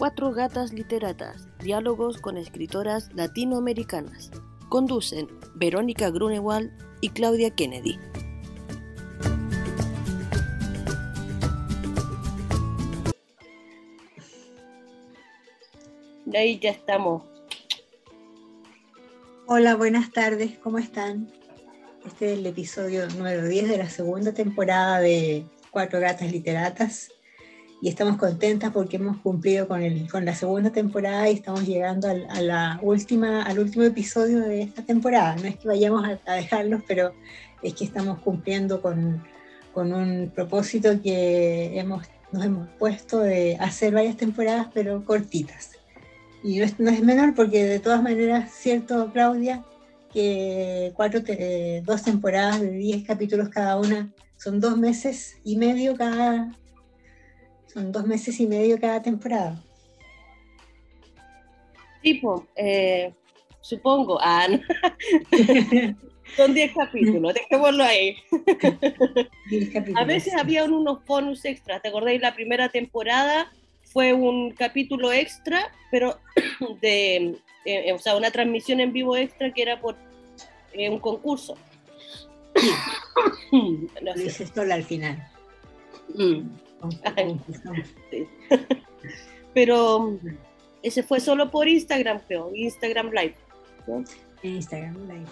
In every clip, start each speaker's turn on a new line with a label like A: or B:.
A: Cuatro Gatas Literatas, diálogos con escritoras latinoamericanas. Conducen Verónica Grunewald y Claudia Kennedy.
B: ahí ya estamos.
C: Hola, buenas tardes, ¿cómo están? Este es el episodio número 10 de la segunda temporada de Cuatro Gatas Literatas y estamos contentas porque hemos cumplido con, el, con la segunda temporada y estamos llegando al, a la última, al último episodio de esta temporada. No es que vayamos a, a dejarlos, pero es que estamos cumpliendo con, con un propósito que hemos, nos hemos puesto de hacer varias temporadas, pero cortitas. Y no es, no es menor porque de todas maneras, cierto, Claudia, que cuatro, eh, dos temporadas de 10 capítulos cada una, son dos meses y medio cada, son dos meses y medio cada temporada.
B: Tipo, eh, supongo, ah, no. son 10 capítulos, dejémoslo ahí. A veces había unos bonus extras, ¿te acordáis? La primera temporada fue un capítulo extra, pero de, eh, o sea, una transmisión en vivo extra que era por eh, un concurso.
C: no sé. Al final.
B: Mm. Sí. pero ese fue solo por Instagram, creo, Instagram Live.
C: ¿no? Instagram Live.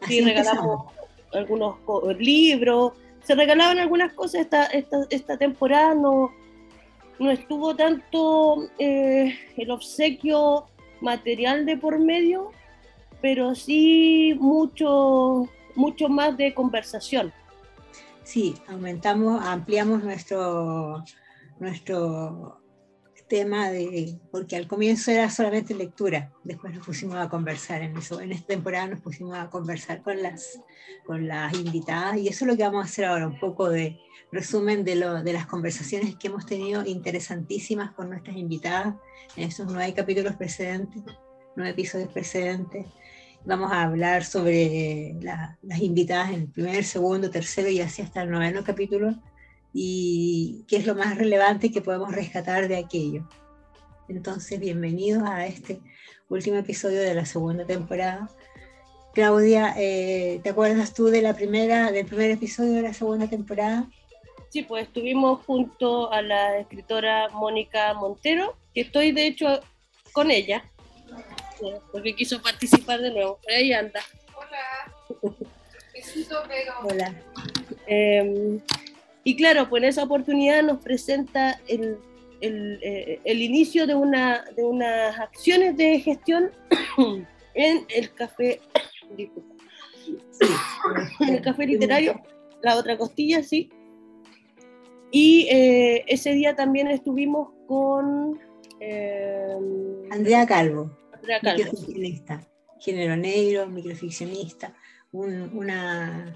C: Así
B: sí, regalamos algunos libros, se regalaban algunas cosas esta, esta, esta temporada, no, no estuvo tanto eh, el obsequio material de por medio, pero sí mucho, mucho más de conversación.
C: Sí, aumentamos, ampliamos nuestro, nuestro tema de, porque al comienzo era solamente lectura, después nos pusimos a conversar, en, eso, en esta temporada nos pusimos a conversar con las, con las invitadas y eso es lo que vamos a hacer ahora, un poco de resumen de, lo, de las conversaciones que hemos tenido interesantísimas con nuestras invitadas en esos nueve capítulos precedentes, nueve episodios precedentes. Vamos a hablar sobre la, las invitadas en el primer, segundo, tercero y así hasta el noveno capítulo y qué es lo más relevante que podemos rescatar de aquello. Entonces, bienvenidos a este último episodio de la segunda temporada. Claudia, eh, ¿te acuerdas tú de la primera, del primer episodio de la segunda temporada?
B: Sí, pues estuvimos junto a la escritora Mónica Montero, que estoy de hecho con ella, porque quiso participar de nuevo. Por ahí anda.
D: Hola.
C: Hola.
B: Eh, y claro, pues en esa oportunidad nos presenta el, el, eh, el inicio de, una, de unas acciones de gestión en el café, en el café literario, la otra costilla, sí, y eh, ese día también estuvimos con eh,
C: Calvo,
B: Andrea Calvo.
C: Microficcionista, género negro, microficcionista, un, una,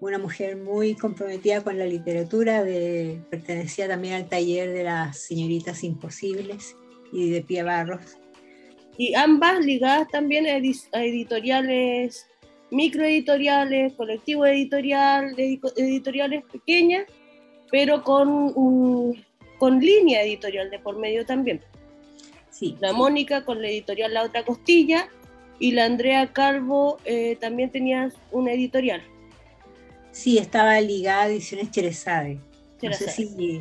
C: una mujer muy comprometida con la literatura, de, pertenecía también al taller de las señoritas imposibles y de Pia Barros.
B: Y ambas ligadas también a, edi a editoriales, microeditoriales, colectivo editorial, editoriales pequeñas pero con, un, con línea editorial de por medio también.
C: Sí.
B: La Mónica con la editorial La Otra Costilla y la Andrea Calvo eh, también tenía una editorial.
C: Sí, estaba ligada a Ediciones Cherezade. No sé si,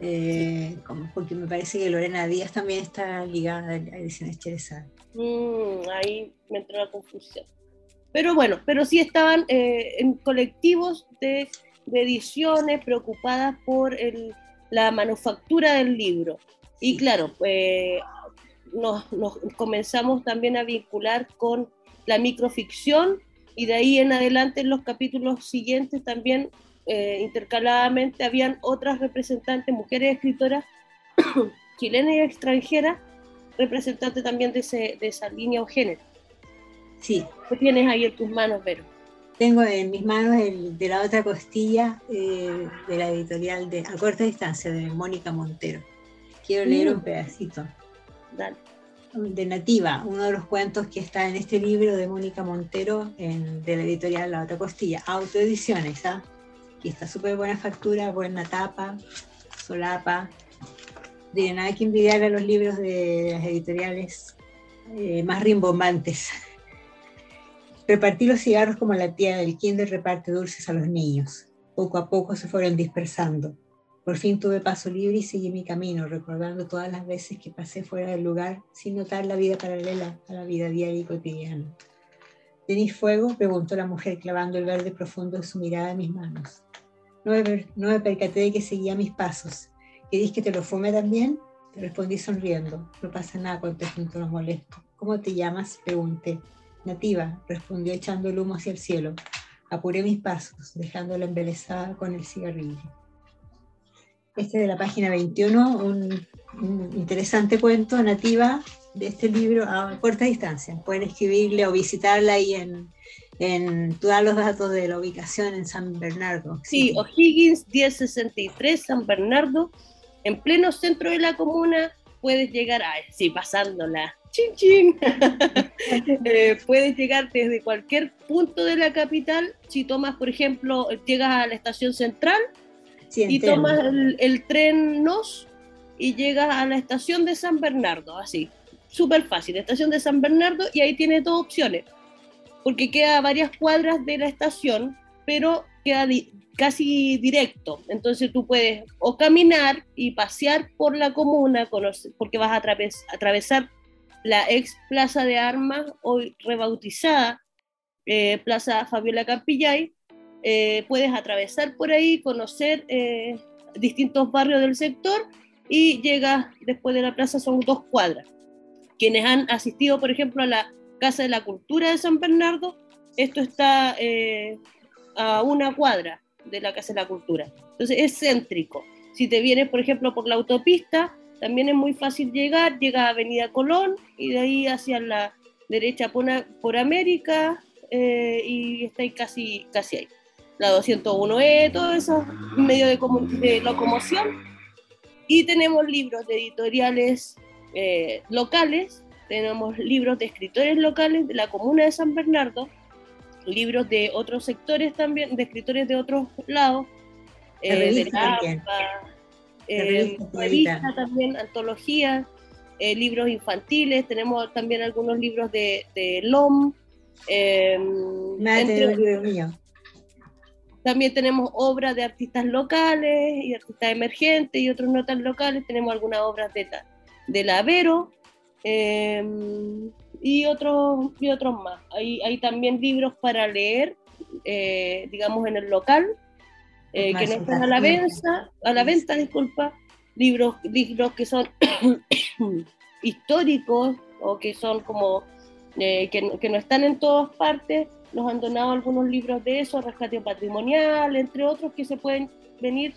C: eh, como- porque me parece que Lorena Díaz también está ligada a Ediciones Cherezade.
B: Mm, ahí me entró la confusión. Pero bueno, pero sí estaban eh, en colectivos de, de ediciones preocupadas por el- la manufactura del libro. Y claro, eh, nos, nos comenzamos también a vincular con la microficción y de ahí en adelante en los capítulos siguientes también eh, intercaladamente habían otras representantes, mujeres escritoras chilenas y extranjeras, representantes también de, ese, de esa línea o género.
C: Sí,
B: ¿Qué tienes ahí en tus manos, Vero?
C: tengo en mis manos el de la otra costilla eh, de la editorial de A Corta Distancia de Mónica Montero. Quiero leer
B: Mm.
C: un pedacito.
B: Dale.
C: De Nativa, uno de los cuentos que está en este libro de Mónica Montero de la editorial La Otra Costilla, autoediciones, ¿ah? Y está súper buena factura, buena tapa, solapa. de nada que envidiar a los libros de las editoriales eh, más rimbombantes. Repartí los cigarros como la tía del kinder reparte dulces a los niños. Poco a poco se fueron dispersando. Por fin tuve paso libre y seguí mi camino, recordando todas las veces que pasé fuera del lugar sin notar la vida paralela a la vida diaria y cotidiana. ¿Tenís fuego? preguntó la mujer clavando el verde profundo de su mirada en mis manos. No me, percaté de que seguía mis pasos. ¿Querís que te lo fume también? Te respondí sonriendo. No pasa nada, contesté un tono molesto. ¿Cómo te llamas? pregunté. Nativa, respondió echando el humo hacia el cielo. Apuré mis pasos, dejándola embelesada con el cigarrillo. Este de la página 21, un, interesante cuento nativa de este libro a corta distancia. Pueden escribirle o visitarla ahí en, en todos los datos de la ubicación en San Bernardo.
B: Sí, O'Higgins 1063, San Bernardo, en pleno centro de la comuna, puedes llegar, a, sí, pasándola chin chin. Eh, puedes llegar desde cualquier punto de la capital. Si tomas, por ejemplo, llegas a la estación central y tomas el, tren NOS y llegas a la estación de San Bernardo, así. Súper fácil, estación de San Bernardo y ahí tienes dos opciones. Porque queda a varias cuadras de la estación, pero queda casi directo. Entonces tú puedes o caminar y pasear por la comuna, porque vas a atravesar la ex Plaza de Armas, hoy rebautizada eh, Plaza Fabiola Campillay. Eh, puedes atravesar por ahí, conocer eh, distintos barrios del sector y llegas después de la plaza, son dos cuadras. Quienes han asistido, por ejemplo, a la Casa de la Cultura de San Bernardo, esto está a una cuadra de la Casa de la Cultura. Entonces es céntrico. Si te vienes, por ejemplo, por la autopista, también es muy fácil llegar, llega a Avenida Colón y de ahí hacia la derecha por, América eh, y está ahí casi, casi ahí. La 201E, todo eso, medio de, de locomoción. Y tenemos libros de editoriales eh, locales, tenemos libros de escritores locales de la comuna de San Bernardo, libros de otros sectores también, de escritores de otros lados, eh, de eh, revista también, antologías, eh, libros infantiles, tenemos también algunos libros de, de LOM. Eh, también tenemos obras de artistas locales y artistas emergentes y otros no tan locales. Tenemos algunas obras de, de Lavero em, y, otros, y otros más. Hay, hay también libros para leer, eh, digamos, en el local eh, que no están a la venta, a la venta, disculpa, libros, libros que son históricos o que son como eh, que, que, no están en todas partes. Nos han donado algunos libros de eso, rescate patrimonial, entre otros que se pueden venir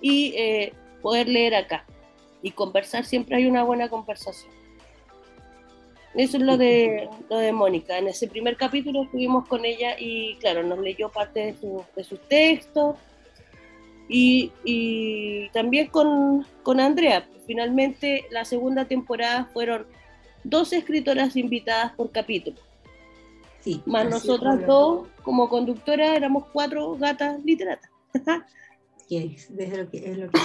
B: y eh, poder leer acá y conversar. Siempre hay una buena conversación. Eso es lo de, lo de Mónica. En ese primer capítulo estuvimos con ella y, claro, nos leyó parte de, su, de sus textos y, y también con, con, Andrea. Finalmente, la segunda temporada fueron dos escritoras invitadas por capítulo. Sí, Más nosotras dos, como conductora, éramos cuatro gatas literatas.
C: desde lo que, es lo que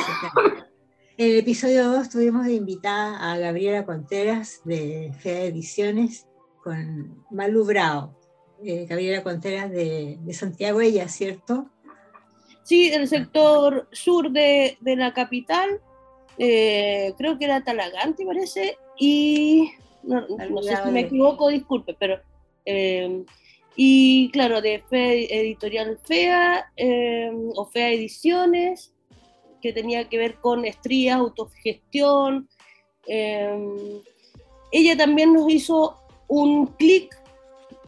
C: En el episodio 2 tuvimos de invitada a Gabriela Conteras de Fea Ediciones con Malu Bravo. Eh, Gabriela Conteras de, de Santiago, ella, ¿cierto?
B: Sí, del sector sur de, de la capital, eh, creo que era Talagante, parece, y no, sé si me equivoco, disculpe, pero... Eh, y claro, de Fe Editorial FEA eh, o FEA Ediciones, que tenía que ver con estrías, autogestión. ella también nos hizo un clic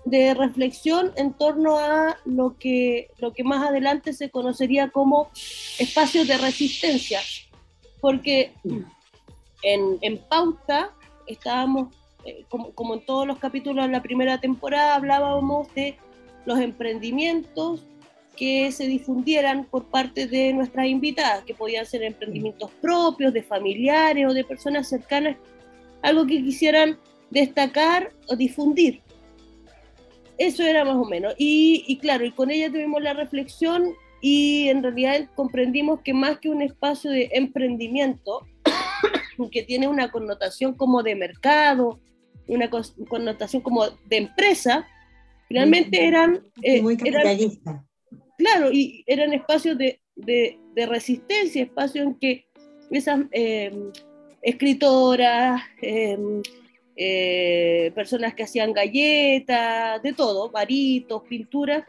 B: de reflexión en torno a lo que, lo que más adelante se conocería como espacios de resistencia, porque en, en pauta estábamos, eh, como, como, en todos los capítulos de la primera temporada, hablábamos de los emprendimientos que se difundieran por parte de nuestras invitadas, que podían ser emprendimientos propios, de familiares o de personas cercanas, algo que quisieran destacar o difundir. Eso era más o menos. Y, claro, y con ella tuvimos la reflexión y en realidad comprendimos que más que un espacio de emprendimiento, que tiene una connotación como de mercado, una connotación como de empresa, finalmente eran...
C: Eh, muy capitalista.
B: claro, y eran espacios de, de, resistencia, espacios en que esas em, escritoras, em, eh, personas que hacían galletas, de todo, varitos, pinturas,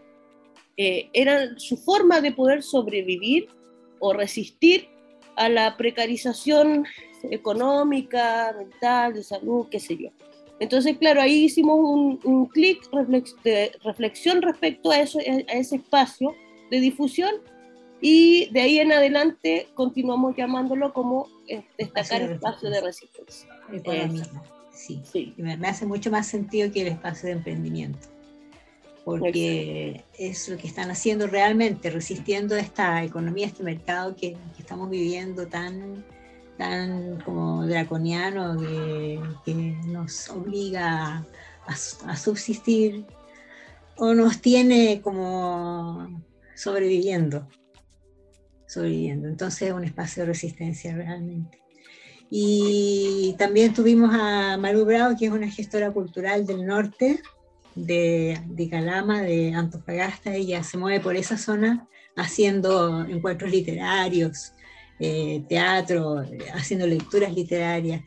B: eh, eran su forma de poder sobrevivir o resistir a la precarización económica, mental, de salud, qué sé yo. Entonces, claro, ahí hicimos un, un clic de reflexión respecto a, eso, a ese espacio de difusión y de ahí en adelante continuamos llamándolo como eh, destacar espacio de resistencia.
C: Sí, sí. Me, me, hace mucho más sentido que el espacio de emprendimiento, porque es lo que están haciendo realmente, resistiendo esta economía, este mercado que, que estamos viviendo tan, tan como draconiano, que, que nos obliga a, a subsistir o nos tiene como sobreviviendo sobreviviendo. Entonces es un espacio de resistencia realmente. Y también tuvimos a Maru Bravo, que es una gestora cultural del norte, de, de Calama, de Antofagasta. Ella se mueve por esa zona haciendo encuentros literarios, eh, teatro, haciendo lecturas literarias.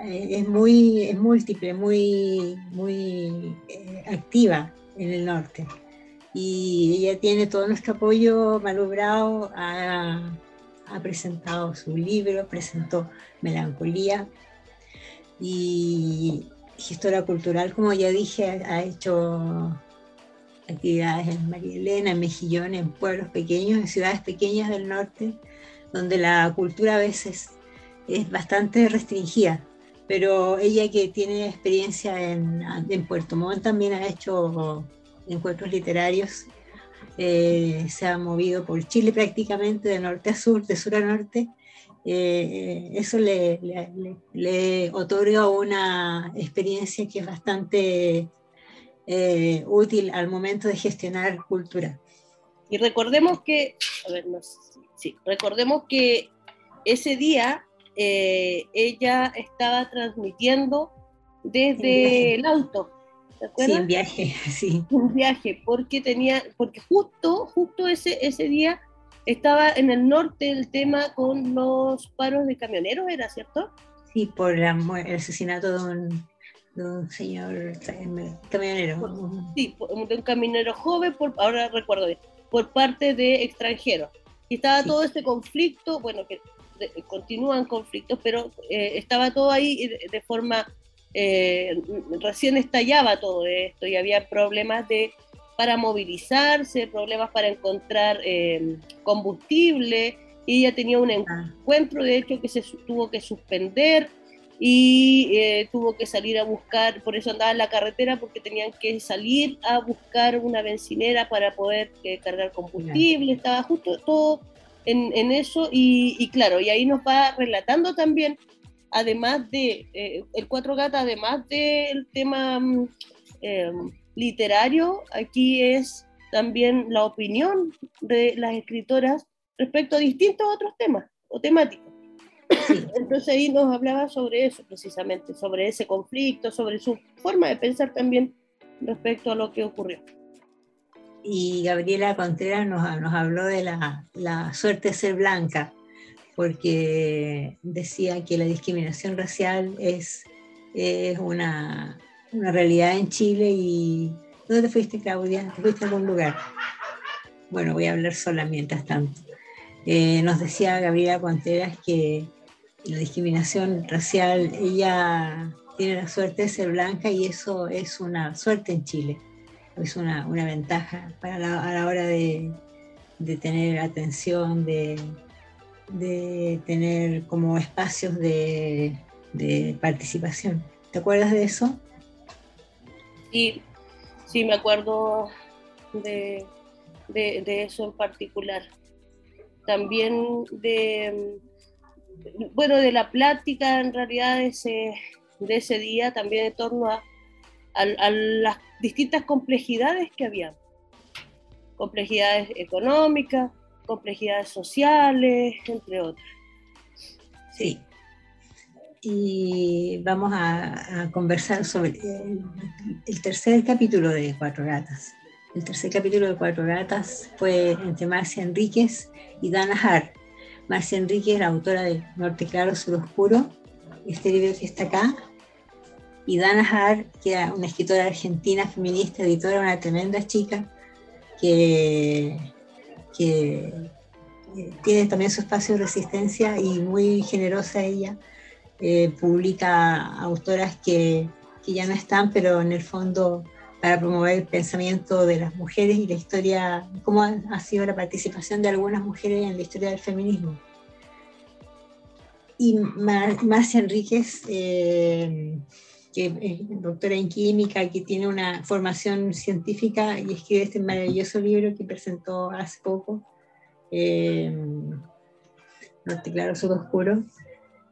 C: Eh, es muy es múltiple, muy, muy eh, activa en el norte y ella tiene todo nuestro apoyo. Malu Bravo ha, ha, presentado su libro, presentó Melancolía y gestora cultural, como ya dije, ha hecho actividades en María Elena, en Mejillón, en pueblos pequeños, en ciudades pequeñas del norte, donde la cultura a veces es bastante restringida. Pero ella que tiene experiencia en, Puerto Montt también ha hecho encuentros literarios. Eh, se ha movido por Chile prácticamente de norte a sur, de sur a norte. Eh, eso le, otorga una experiencia que es bastante eh, útil al momento de gestionar cultura.
B: Y recordemos que, a sí, recordemos que ese día ella estaba transmitiendo desde el auto,
C: Sí, en viaje, sí.
B: Un viaje, porque tenía, porque justo, justo ese, ese día estaba en el norte el tema con los paros de camioneros, ¿era cierto?
C: Sí, por el asesinato de un, de un señor camionero.
B: Sí, de un camionero joven, por, ahora recuerdo bien, por parte de extranjeros. Y estaba todo este conflicto, bueno, que continúan conflictos, pero eh, estaba todo ahí de forma eh, recién estallaba todo esto y había problemas de, para movilizarse, problemas para encontrar eh, combustible, y ella tenía un ah. encuentro, de hecho, que se tuvo que suspender y eh, tuvo que salir a buscar, por eso andaba en la carretera, porque tenían que salir a buscar una bencinera para poder cargar combustible, estaba justo todo en, en eso, y, y, claro, y ahí nos va relatando también además de, eh, el Cuatro Gatas, además del tema mm, eh, literario, aquí es también la opinión de las escritoras respecto a distintos otros temas o temáticas. Entonces ahí nos hablaba sobre eso precisamente, sobre ese conflicto, sobre su forma de pensar también respecto a lo que ocurrió.
C: Y Gabriela Contreras nos, nos habló de la, la suerte de ser blanca porque decía que la discriminación racial es, es una, una, realidad en Chile y... ¿Dónde te fuiste, Claudia? ¿Te fuiste a algún lugar? Bueno, voy a hablar sola mientras tanto. Eh, nos decía Gabriela Contreras que la discriminación racial, ella tiene la suerte de ser blanca y eso es una suerte en Chile, es una, una ventaja para a la hora de, de tener atención, de, de tener como espacios de, participación. ¿Te acuerdas de eso?
B: Sí, sí, me acuerdo de, eso en particular. También de, bueno, de la plática en realidad de ese, de ese día, también en torno a, a las distintas complejidades que había. Complejidades económicas, complejidades sociales, entre otras.
C: Sí. y vamos a, conversar sobre el, tercer capítulo de Cuatro Gatas. El tercer capítulo de Cuatro Gatas fue entre Marcia Enríquez y Dana Hart. Marcia Enríquez, la autora de Norte Claro, Sur Oscuro, este libro que está acá, y Dana Hart, que era una escritora argentina, feminista, editora, una tremenda chica, que, que tiene también su espacio de resistencia y muy generosa ella eh, publica autoras que, que, ya no están, pero en el fondo para promover el pensamiento de las mujeres y la historia, cómo ha, sido la participación de algunas mujeres en la historia del feminismo. Y Marcia Enríquez, eh, que es doctora en química, que tiene una formación científica y escribe este maravilloso libro que presentó hace poco, eh, Norte Claro, Sur Oscuro,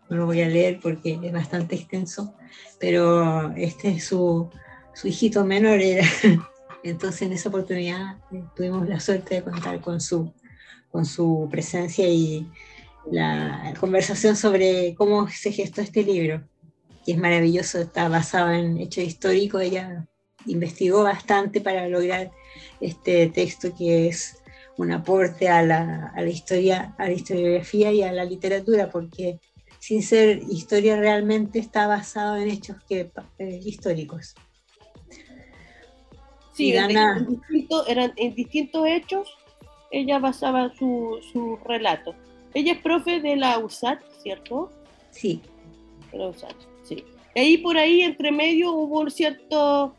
C: no lo voy a leer porque es bastante extenso, pero este es su, su hijito menor, era. entonces en esa oportunidad eh, tuvimos la suerte de contar con su, con su presencia y la conversación sobre cómo se gestó este libro, que es maravilloso, está basado en hechos históricos, ella investigó bastante para lograr este texto que es un aporte a la, a la historia, a la historiografía y a la literatura, porque sin ser historia realmente está basado en hechos que, eh, históricos.
B: Sí, en, eran en distintos hechos, ella basaba su, su, relato. Ella es profe de la USAT, ¿cierto?
C: Sí.
B: De la USAT, sí. Y ahí por ahí, entre medio, hubo cierto,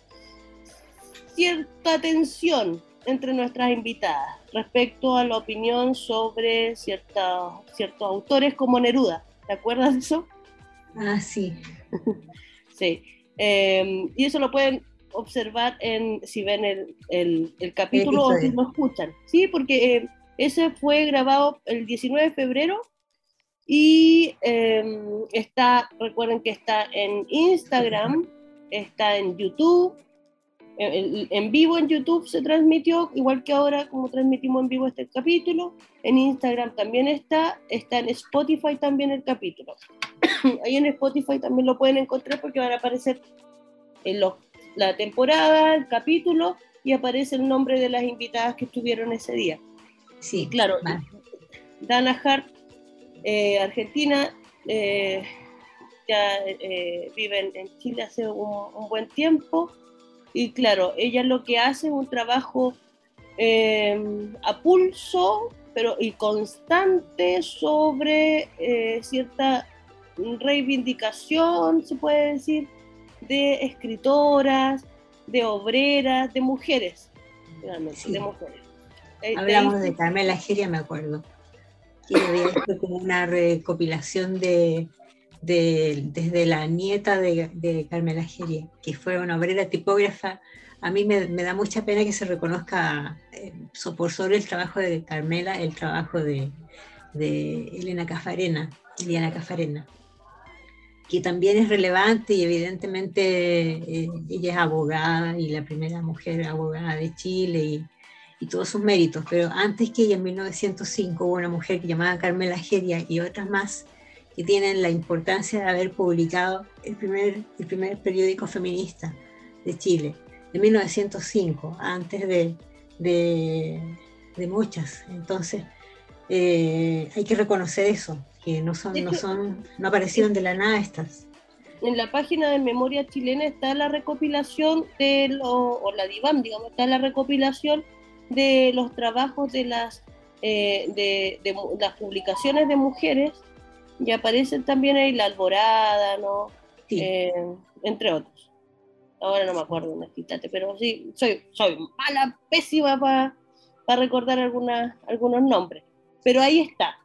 B: cierta tensión entre nuestras invitadas respecto a la opinión sobre ciertos autores como Neruda. ¿Te acuerdas de eso?
C: Ah, sí.
B: sí. Em, y eso lo pueden observar en si ven el, el, capítulo o si lo escuchan. Sí, porque eh, ese fue grabado el 19 de febrero y em, está, recuerden que está en Instagram, está en YouTube, en vivo en YouTube se transmitió, igual que ahora como transmitimos en vivo este capítulo. En Instagram también está, está en Spotify también el capítulo. Ahí en Spotify también lo pueden encontrar porque van a aparecer en la temporada, el capítulo y aparece el nombre de las invitadas que estuvieron ese día. Sí, claro. Dana Hart, eh, Argentina, eh, ya eh, vive en, Chile hace un buen tiempo y claro, ella lo que hace es un trabajo em, a pulso pero y constante sobre eh, cierta reivindicación, se puede decir, de escritoras, de obreras, de mujeres, realmente, de mujeres.
C: Hablamos de, Carmela Geria, me acuerdo, que había hecho como una recopilación de desde la nieta de, Carmela Geria, que fue una obrera tipógrafa. A mí me, da mucha pena que se reconozca eh, por sobre el trabajo de Carmela, el trabajo de, Elena Cafarena, Eliana Cafarena, que también es relevante y evidentemente eh, ella es abogada y la primera mujer abogada de Chile y, y todos sus méritos, pero antes que ella en 1905 hubo una mujer que llamaba Carmela Geria y otras más que tienen la importancia de haber publicado el primer, el primer periódico feminista de Chile, de 1905, antes de, de, muchas. Entonces, eh, hay que reconocer eso, que no, son, no, son, no aparecieron de la nada estas.
B: En la página de Memoria Chilena está la recopilación de lo, o la DIVAM, digamos, está la recopilación de los trabajos de las, eh, de, de, las publicaciones de mujeres y aparecen también ahí la alborada, ¿no? Eh, entre otros. Ahora no me acuerdo, quítate, pero sí, soy, soy mala, pésima para recordar algunas, algunos nombres. Pero ahí está.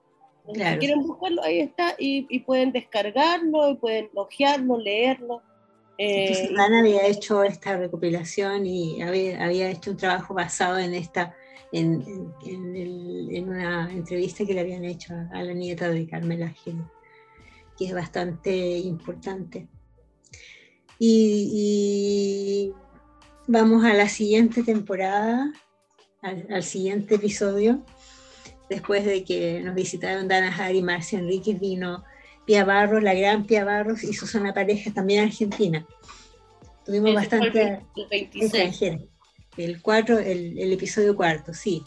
B: Si quieren buscarlo, ahí está, y, pueden descargarlo, y pueden logiarlo, leerlo.
C: Eh, Ana había hecho esta recopilación y había, había hecho un trabajo basado en esta en, una entrevista que le habían hecho a, la nieta de Carmela Gil, que es bastante importante. Y, vamos a la siguiente temporada, al, siguiente episodio, después de que nos visitaron Dana Harry y Marcia Enríquez, vino Pia Barros, la gran Pia Barros y Susana Pareja, también argentina. Tuvimos bastante el, El, cuatro, el, episodio cuarto, sí.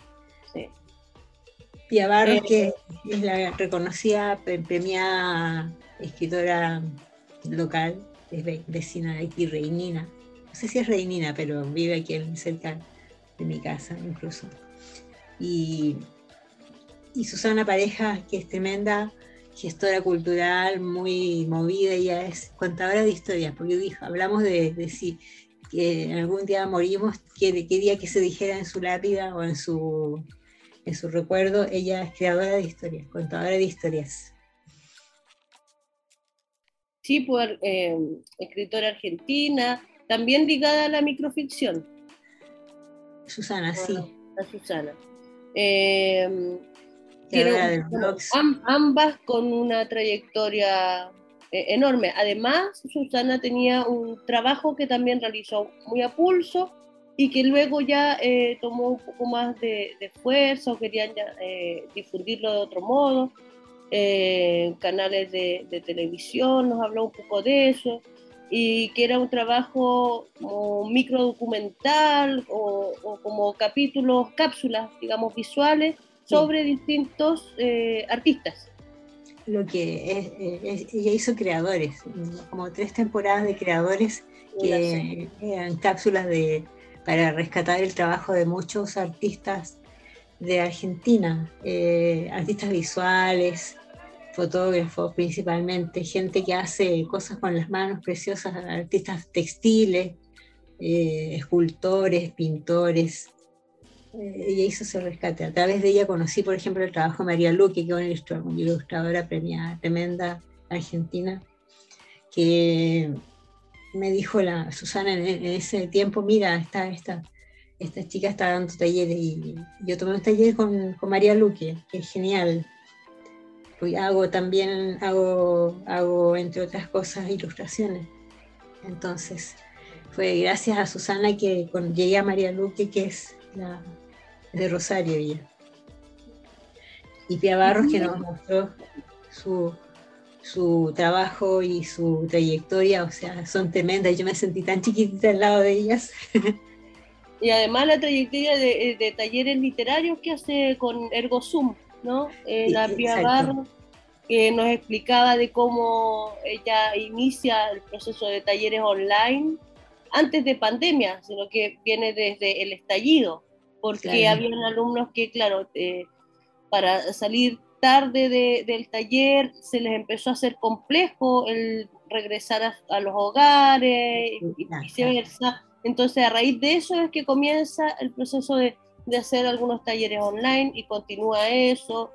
C: Pia Barros, eh, que es la reconocida premiada escritora local, es vecina de aquí, Reinina. No sé si es Reinina, pero vive aquí cerca de mi casa incluso. Y, y Susana Pareja, que es tremenda gestora cultural, muy movida, ella es contadora de historias, porque dijo, hablamos de, de si que algún día morimos, que quería que se dijera en su lápida o en su, en su recuerdo, ella es creadora de historias, contadora de historias.
B: Sí, por eh, escritora argentina, también ligada a la microficción.
C: Susana, sí.
B: A Susana. Eh, ambas con una trayectoria eh, enorme. Además, Susana tenía un trabajo que también realizó muy a pulso y que luego ya eh, tomó un poco más de, de esfuerzo, querían eh, difundirlo de otro modo. canales de, de, televisión nos habló un poco de eso y que era un trabajo como microdocumental o, o como capítulos, cápsulas, digamos, visuales sobre distintos eh, artistas.
C: Lo que es, ella hizo creadores, como tres temporadas de creadores que eran cápsulas de, para rescatar el trabajo de muchos artistas de Argentina, eh, artistas visuales, fotógrafos principalmente, gente que hace cosas con las manos preciosas, artistas textiles, eh, escultores, pintores, ella hizo ese rescate. A través de ella conocí, por ejemplo, el trabajo de María Luque, que es una ilustradora premiada, tremenda argentina, que me dijo la Susana en, ese tiempo, mira, esta, esta, esta chica está dando talleres y yo tomé un taller con, con María Luque, que es genial. Pues hago también, hago, hago, entre otras cosas, ilustraciones. Entonces, fue gracias a Susana que llegué a María Luque, que es la, de Rosario ella. Y Pia Barros que nos mostró su, su trabajo y su trayectoria, o sea, son tremendas. Yo me sentí tan chiquitita al lado de ellas.
B: Y además la trayectoria de, de talleres literarios que hace con Ergo Zoom, ¿no? Eh, la Pia Barros, que nos explicaba de cómo ella inicia el proceso de talleres online antes de pandemia, sino que viene desde el estallido porque habían alumnos que, claro, eh, para salir tarde del taller se les empezó a hacer complejo el regresar a, los hogares y viceversa. Entonces, a raíz de eso es que comienza el proceso de, de hacer algunos talleres online y continúa eso.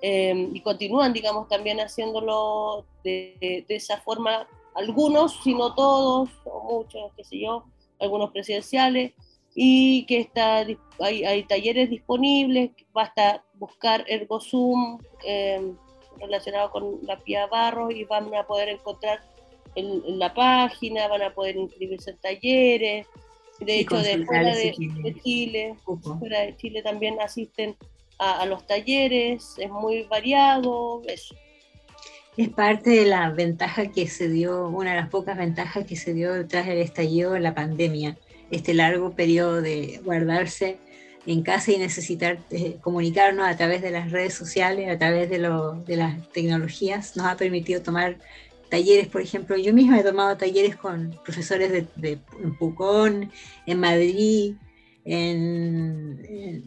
B: Em, y continúan, digamos, también haciéndolo de, de, esa forma, algunos, si no todos, o muchos, qué sé yo, algunos presidenciales, y que está, hay, hay talleres disponibles, basta buscar ErgoZoom eh, relacionado con la Pía Barro y van a poder encontrar en, la página, van a poder inscribirse en talleres. De hecho, de fuera de, Chile, fuera de Chile también asisten a, los talleres, es muy variado, eso.
C: Es parte de la ventaja que se dio, una de las pocas ventajas que se dio tras el estallido de la pandemia, este largo periodo de guardarse en casa y necesitar eh, comunicarnos a través de las redes sociales, a través de, las tecnologías, nos ha permitido tomar talleres, por ejemplo, yo misma he tomado talleres con profesores de, en Pucón, en Madrid, en,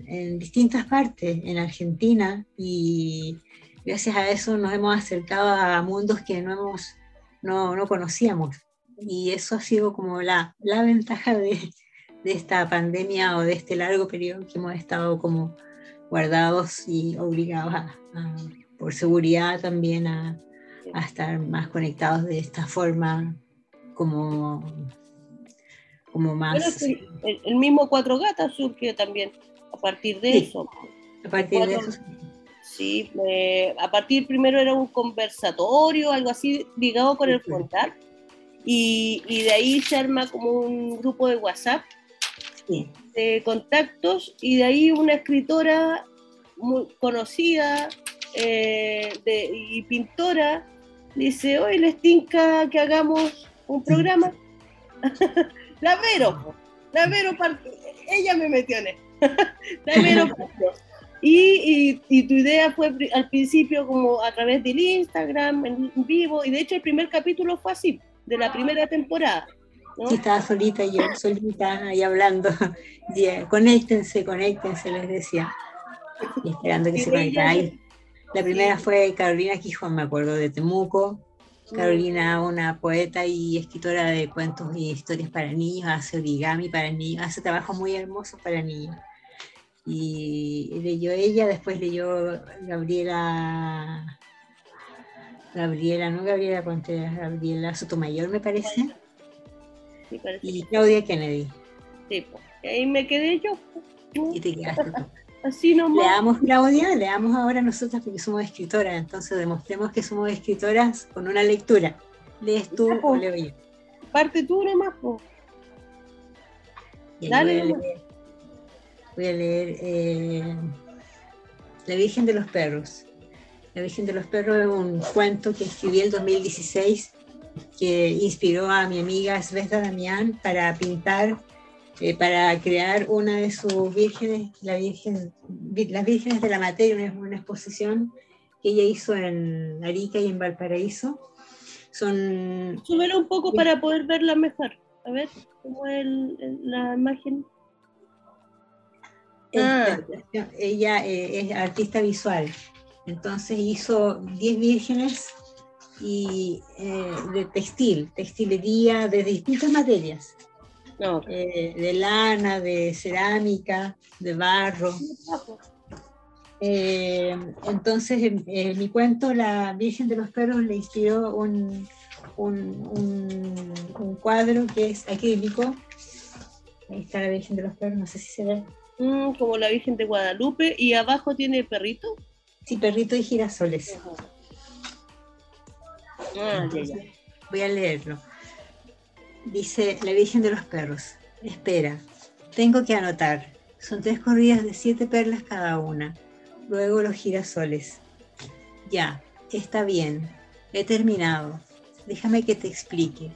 C: en, distintas partes, en Argentina, y gracias a eso nos hemos acercado a mundos que no, hemos, no, no conocíamos y eso ha sido como la, la ventaja de, de, esta pandemia o de este largo periodo que hemos estado como guardados y obligados a, por seguridad también a, a, estar más conectados de esta forma como, como más...
B: el, mismo Cuatro Gatas surgió también a partir de eso.
C: A partir de eso.
B: Sí, a partir primero era un conversatorio, algo así ligado con el frontal y, de ahí se arma como un grupo de WhatsApp de contactos y de ahí una escritora muy conocida eh, y pintora dice, hoy les tinca que hagamos un programa. la Vero, la Vero, ella me metió en la Vero y, y, tu idea fue al principio como a través del Instagram, en vivo, y de hecho el primer capítulo fue así, de la primera temporada.
C: Sí, estaba solita yo, solita ahí hablando. conéctense, conéctense, les decía. Y esperando que se conectaran. La primera fue Carolina Quijón, me acuerdo, de Temuco. Carolina, una poeta y escritora de cuentos y historias para niños, hace origami para niños, hace trabajos muy hermosos para niños. Y leyó ella, después leyó Gabriela, Gabriela, no Gabriela Contreras, Gabriela Sotomayor, me parece y Claudia Kennedy.
B: Sí, pues. ahí me quedé yo.
C: Y te quedaste tú. Así nomás. Leamos, Claudia, leamos ahora nosotras porque somos escritoras, entonces demostremos que somos escritoras con una lectura. ¿Lees tú o leo yo?
B: Parte tú nomás, po.
C: Dale, voy a leer, eh, La Virgen de los Perros. La Virgen de los Perros es un cuento que escribí en 2016 que inspiró a mi amiga Sveta Damián para pintar, eh, para crear una de sus vírgenes, la virgen, las vírgenes de la materia, una, exposición que ella hizo en Arica y en Valparaíso. Son...
B: Súbelo un poco para poder verla mejor. A ver, ¿cómo es la imagen?
C: Ah. Ella eh, es artista visual, entonces hizo 10 vírgenes y eh, de textil, textilería de distintas materias. Eh, de lana, de cerámica, de barro. Eh, entonces, en, mi cuento, la Virgen de los Perros le inspiró un, un, un, cuadro que es acrílico. Ahí está la Virgen de los Perros, no sé si se ve.
B: Mm, como la Virgen de Guadalupe, y abajo tiene perrito.
C: Sí, perrito y girasoles. Ah, voy a leerlo. Dice la Virgen de los Perros. Espera, tengo que anotar. Son tres corridas de siete perlas cada una. Luego los girasoles. Ya, está bien. He terminado. Déjame que te explique.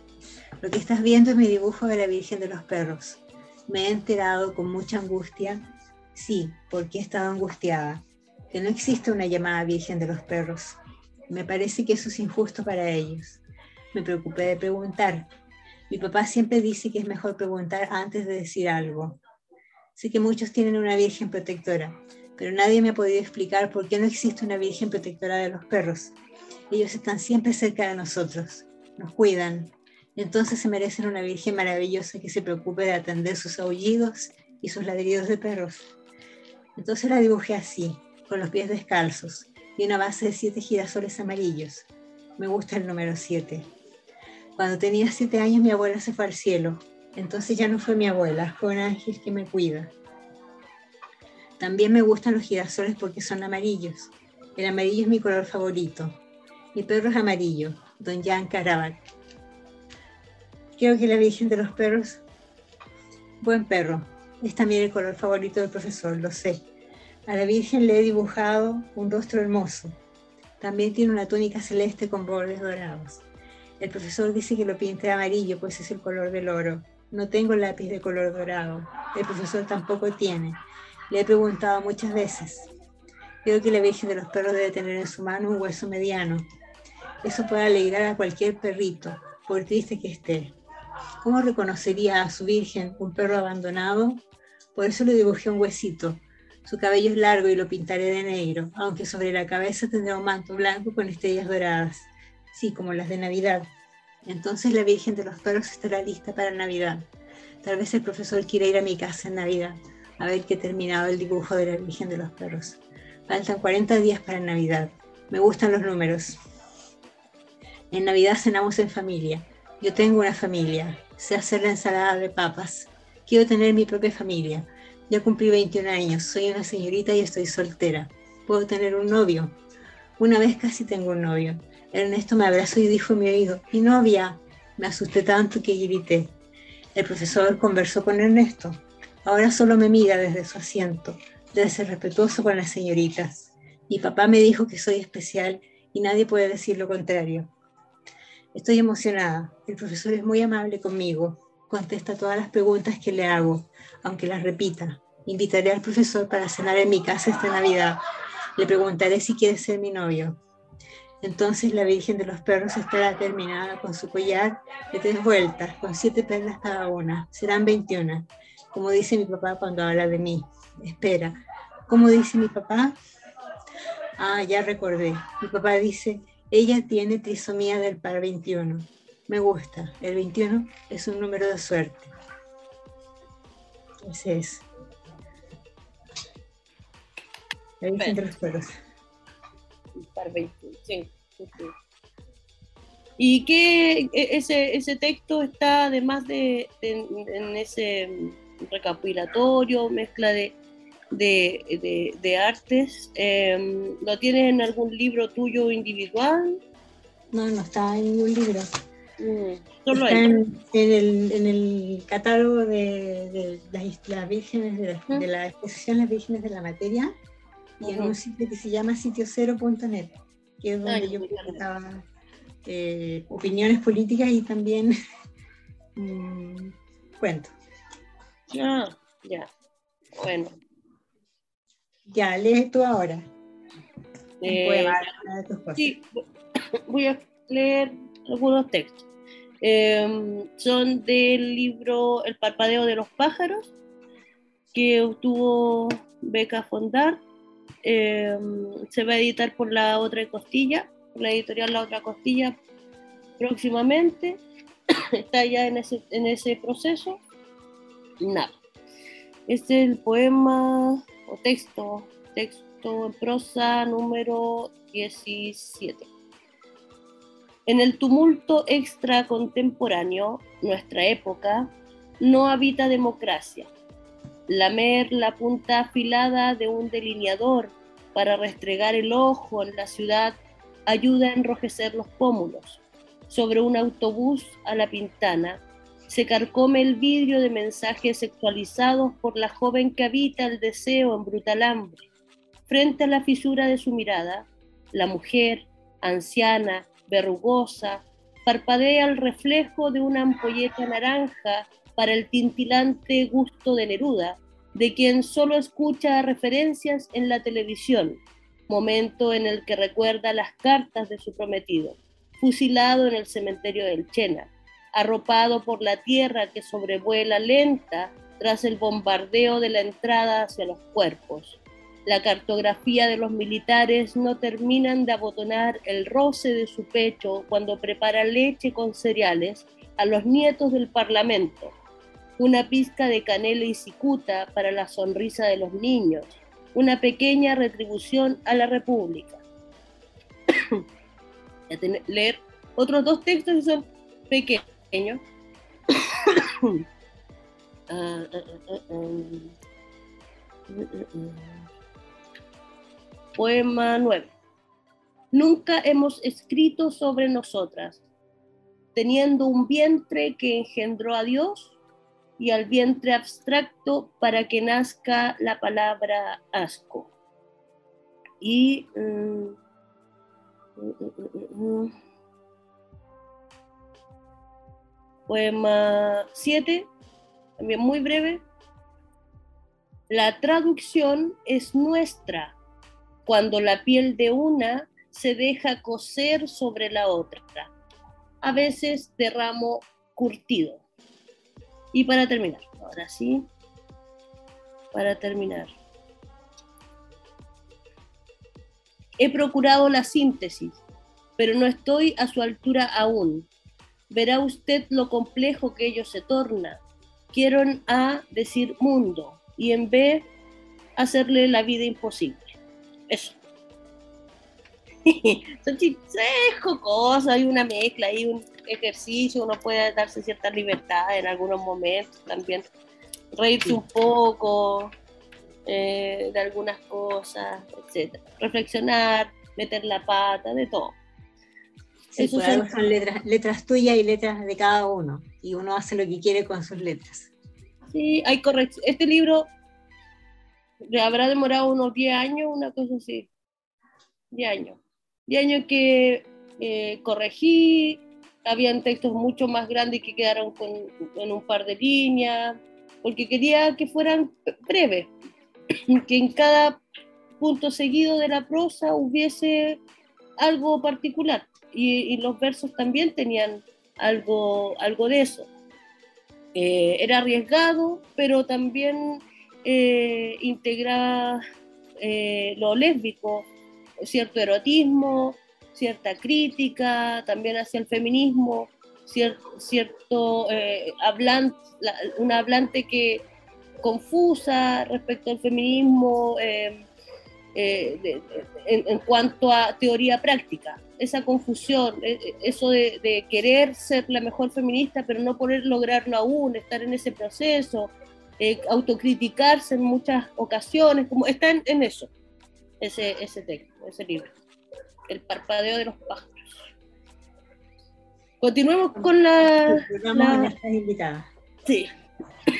C: Lo que estás viendo es mi dibujo de la Virgen de los Perros. Me he enterado con mucha angustia. Sí, porque he estado angustiada. Que no existe una llamada Virgen de los Perros. Me parece que eso es injusto para ellos. Me preocupé de preguntar. Mi papá siempre dice que es mejor preguntar antes de decir algo. Sé que muchos tienen una virgen protectora, pero nadie me ha podido explicar por qué no existe una virgen protectora de los perros. Ellos están siempre cerca de nosotros, nos cuidan. Entonces se merecen una virgen maravillosa que se preocupe de atender sus aullidos y sus ladridos de perros. Entonces la dibujé así, con los pies descalzos, y una base de siete girasoles amarillos. Me gusta el número siete. Cuando tenía siete años mi abuela se fue al cielo. Entonces ya no fue mi abuela, fue un ángel que me cuida. También me gustan los girasoles porque son amarillos. El amarillo es mi color favorito. Mi perro es amarillo, Don Jan Carabat. Creo que la Virgen de los Perros, buen perro, es también el color favorito del profesor, lo sé. A la Virgen le he dibujado un rostro hermoso. También tiene una túnica celeste con bordes dorados. El profesor dice que lo pinte amarillo, pues es el color del oro. No tengo lápiz de color dorado. El profesor tampoco tiene. Le he preguntado muchas veces. Creo que la Virgen de los Perros debe tener en su mano un hueso mediano. Eso puede alegrar a cualquier perrito, por triste que esté. ¿Cómo reconocería a su Virgen un perro abandonado? Por eso le dibujé un huesito, su cabello es largo y lo pintaré de negro, aunque sobre la cabeza tendrá un manto blanco con estrellas doradas, sí, como las de Navidad. Entonces la Virgen de los Perros estará lista para Navidad. Tal vez el profesor quiera ir a mi casa en Navidad, a ver que he terminado el dibujo de la Virgen de los Perros. Faltan 40 días para Navidad. Me gustan los números. En Navidad cenamos en familia. Yo tengo una familia. Sé hacer la ensalada de papas. Quiero tener mi propia familia ya cumplí 21 años, soy una señorita y estoy soltera. Puedo tener un novio. Una vez casi tengo un novio. Ernesto me abrazó y dijo mi oído, mi novia. Me asusté tanto que grité. El profesor conversó con Ernesto. Ahora solo me mira desde su asiento. Debe ser respetuoso con las señoritas. Mi papá me dijo que soy especial y nadie puede decir lo contrario. Estoy emocionada. El profesor es muy amable conmigo. Contesta todas las preguntas que le hago, aunque las repita. Invitaré al profesor para cenar en mi casa esta Navidad. Le preguntaré si quiere ser mi novio. Entonces la Virgen de los Perros estará terminada con su collar de tres vueltas, con siete perlas cada una. Serán 21, como dice mi papá cuando habla de mí. Espera, ¿cómo dice mi papá? Ah, ya recordé. Mi papá dice, ella tiene trisomía del par 21. Me gusta. El 21 es un número de suerte. Ese es. Virgen de los Perros.
B: ¿Y qué e, ese, ese texto está además de, en ese recapitulatorio, mezcla de, de, artes? Em, ¿Lo tienes en algún libro tuyo individual?
C: No, no está en ningún libro. Está en, el, en, el, catálogo de, las, vírgenes de, de la exposición Las Vírgenes de la Materia y en un sitio que se llama sitiocero.net, que es donde yo presentaba eh, opiniones políticas y también mm, cuentos.
B: Ah, ya. Bueno.
C: Ya, lees tú ahora.
B: Eh, sí, voy a leer algunos textos. Em, son del libro El parpadeo de los pájaros, que obtuvo beca Fondar Em, se va a editar por la otra costilla, por la editorial La Otra Costilla próximamente. Está ya en ese, en ese proceso. Nada. Este es el poema o texto, texto en prosa número 17. En el tumulto extra contemporáneo, nuestra época, no habita democracia lamer la punta afilada de un delineador para restregar el ojo en la ciudad ayuda a enrojecer los pómulos. Sobre un autobús a la pintana se carcome el vidrio de mensajes sexualizados por la joven que habita el deseo en brutal hambre. Frente a la fisura de su mirada, la mujer, anciana, verrugosa, parpadea el reflejo de una ampolleta naranja para el tintilante gusto de Neruda, de quien solo escucha referencias en la televisión, momento en el que recuerda las cartas de su prometido, fusilado en el cementerio del Chena, arropado por la tierra que sobrevuela lenta tras el bombardeo de la entrada hacia los cuerpos. La cartografía de los militares no terminan de abotonar el roce de su pecho cuando prepara leche con cereales a los nietos del Parlamento, una pizca de canela y cicuta para la sonrisa de los niños, una pequeña retribución a la República. Voy a leer otros dos textos que son pequeños. Ah, ah, ah, Poema 9. Nunca hemos escrito sobre nosotras, teniendo un vientre que engendró a Dios y al vientre abstracto para que nazca la palabra asco. Y mm, mm, mm, poema 7, también muy breve. La traducción es nuestra cuando la piel de una se deja coser sobre la otra. A veces derramo curtido. Y para terminar, ahora sí, para terminar. He procurado la síntesis, pero no estoy a su altura aún. Verá usted lo complejo que ello se torna. Quiero en A decir mundo y en B hacerle la vida imposible. Eso. Son cosas, hay una mezcla, hay un ejercicio, uno puede darse cierta libertad en algunos momentos también, reírse un poco eh, de algunas cosas, etcétera, reflexionar, meter la pata, de todo.
C: Sí, Eso son... letras, letras tuyas y letras de cada uno, y uno hace lo que quiere con sus letras.
B: Sí, hay corrección. Este libro habrá demorado unos 10 años, una cosa así. 10 años. 10 años que eh, corregí, habían textos mucho más grandes que quedaron con, en un par de líneas, porque quería que fueran breves, que en cada punto seguido de la prosa hubiese algo particular. Y, los versos también tenían algo, algo de eso. Eh, era arriesgado, pero también eh, eh, lo lésbico, cierto erotismo, cierta crítica también hacia el feminismo, cierto, hablante, un hablante que confusa respecto al feminismo, eh, en, cuanto a teoría práctica. Esa confusión, eh, eh, eso de, querer ser la mejor feminista, pero no poder lograrlo aún, estar en ese proceso, autocriticarse en muchas ocasiones, como está en, eso, ese, ese texto, ese libro, El parpadeo de los pájaros. Continuemos con la...
C: la... Sí.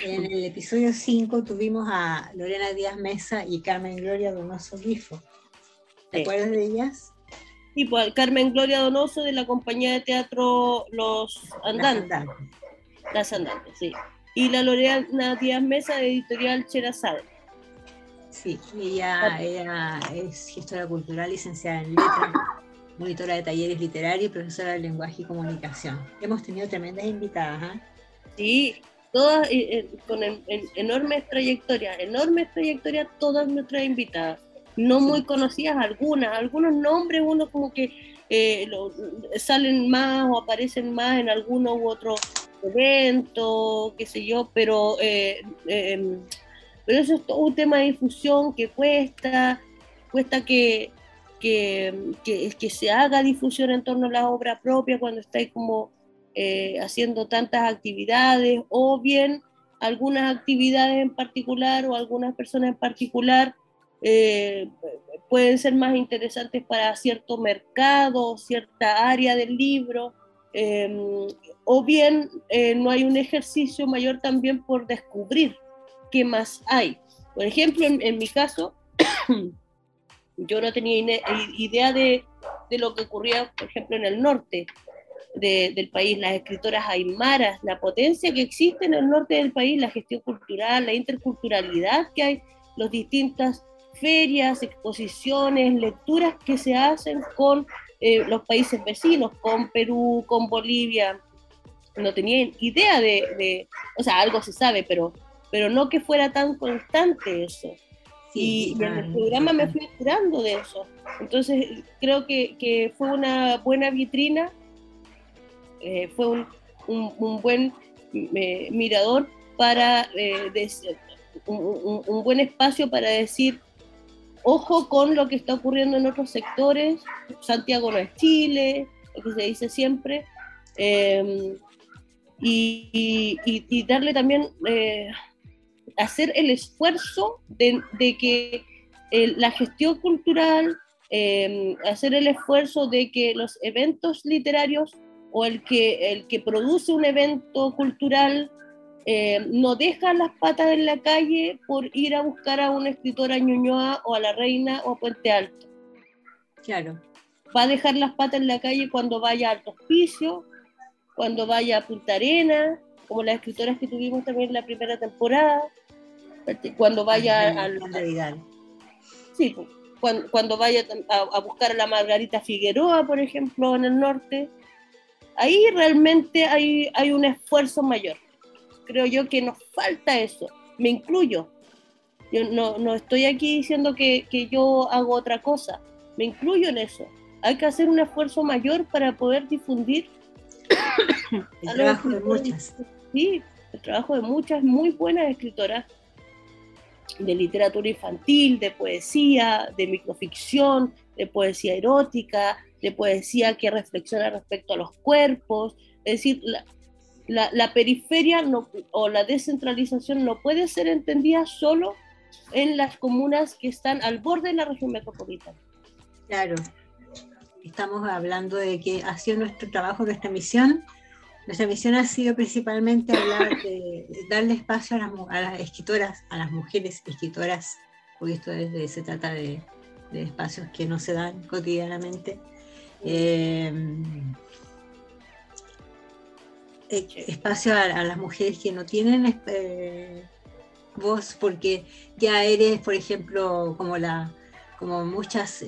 C: En el episodio 5 tuvimos a Lorena Díaz Mesa y Carmen Gloria Donoso Grifo. ¿Te acuerdas de ellas?
B: Sí, pues Carmen Gloria Donoso de la compañía de teatro Los Andantes. Las Andantes, sí. Y la Lorena Díaz Mesa de editorial Cherazade.
C: Sí, ella, ella es gestora cultural, licenciada en letras, monitora de talleres literarios y profesora de lenguaje y comunicación. Hemos tenido tremendas invitadas. ¿ah?
B: Sí, todas eh, con enormes trayectorias, enormes trayectorias, todas nuestras invitadas, no muy conocidas algunas, algunos nombres, uno como que eh, salen más o aparecen más en alguno u otro evento, qué sé yo, pero, eh, em, pero eso es todo un tema de difusión que cuesta, cuesta que, que, que, que se haga difusión en torno a la obra propia cuando estáis como eh, haciendo tantas actividades o bien algunas actividades en particular o algunas personas en particular eh, pueden ser más interesantes para cierto mercado, cierta área del libro, em, o bien eh, no hay un ejercicio mayor también por descubrir qué más hay. Por ejemplo, en, mi caso, yo no tenía idea de, de, lo que ocurría, por ejemplo, en el norte del país, las escritoras aymaras, la potencia que existe en el norte del país, la gestión cultural, la interculturalidad que hay, las distintas ferias, exposiciones, lecturas que se hacen con eh, los países vecinos, con Perú, con Bolivia. No tenía idea de, o sea, algo se sabe, pero, pero no que fuera tan constante eso. y, en el programa me fui enterando de eso. Entonces creo que, que fue una buena vitrina eh, fue un, un, buen eh, mirador para eh, un, un, buen espacio para decir ojo con lo que está ocurriendo en otros sectores. Santiago no es Chile lo que se dice siempre. Em, y, darle también hacer el esfuerzo de, que la gestión cultural em, hacer el esfuerzo de que los eventos literarios o el que, el que produce un evento cultural eh, no deja las patas en la calle por ir a buscar a una escritora Ñuñoa o a la Reina o a Puente Alto.
C: Claro.
B: Va a dejar las patas en la calle cuando vaya a Alto Hospicio, cuando vaya a Punta Arena, como las escritoras que tuvimos también en la primera temporada, cuando vaya al... Sí, cuando, cuando vaya a, a buscar a la Margarita Figueroa, por ejemplo, en el norte ahí realmente hay, hay un esfuerzo mayor. Creo yo que nos falta eso. Me incluyo. Yo no, no estoy aquí diciendo que, que, yo hago otra cosa. Me incluyo en eso. Hay que hacer un esfuerzo mayor para poder difundir.
C: el trabajo de muchas.
B: Sí, el trabajo de muchas muy buenas escritoras de literatura infantil, de poesía, de microficción, de poesía erótica, de poesía que reflexiona respecto a los cuerpos. Es decir, la, la, periferia no, o la descentralización no puede ser entendida solo en las comunas que están al borde de la región metropolitana.
C: Claro, estamos hablando de que ha sido nuestro trabajo, nuestra misión. Nuestra misión ha sido principalmente hablar de, darle espacio a las, a las, escritoras, a las mujeres escritoras, porque esto es se trata de, de espacios que no se dan cotidianamente, eh, espacio a, las mujeres que no tienen eh, voz, porque ya eres, por ejemplo, como la como muchas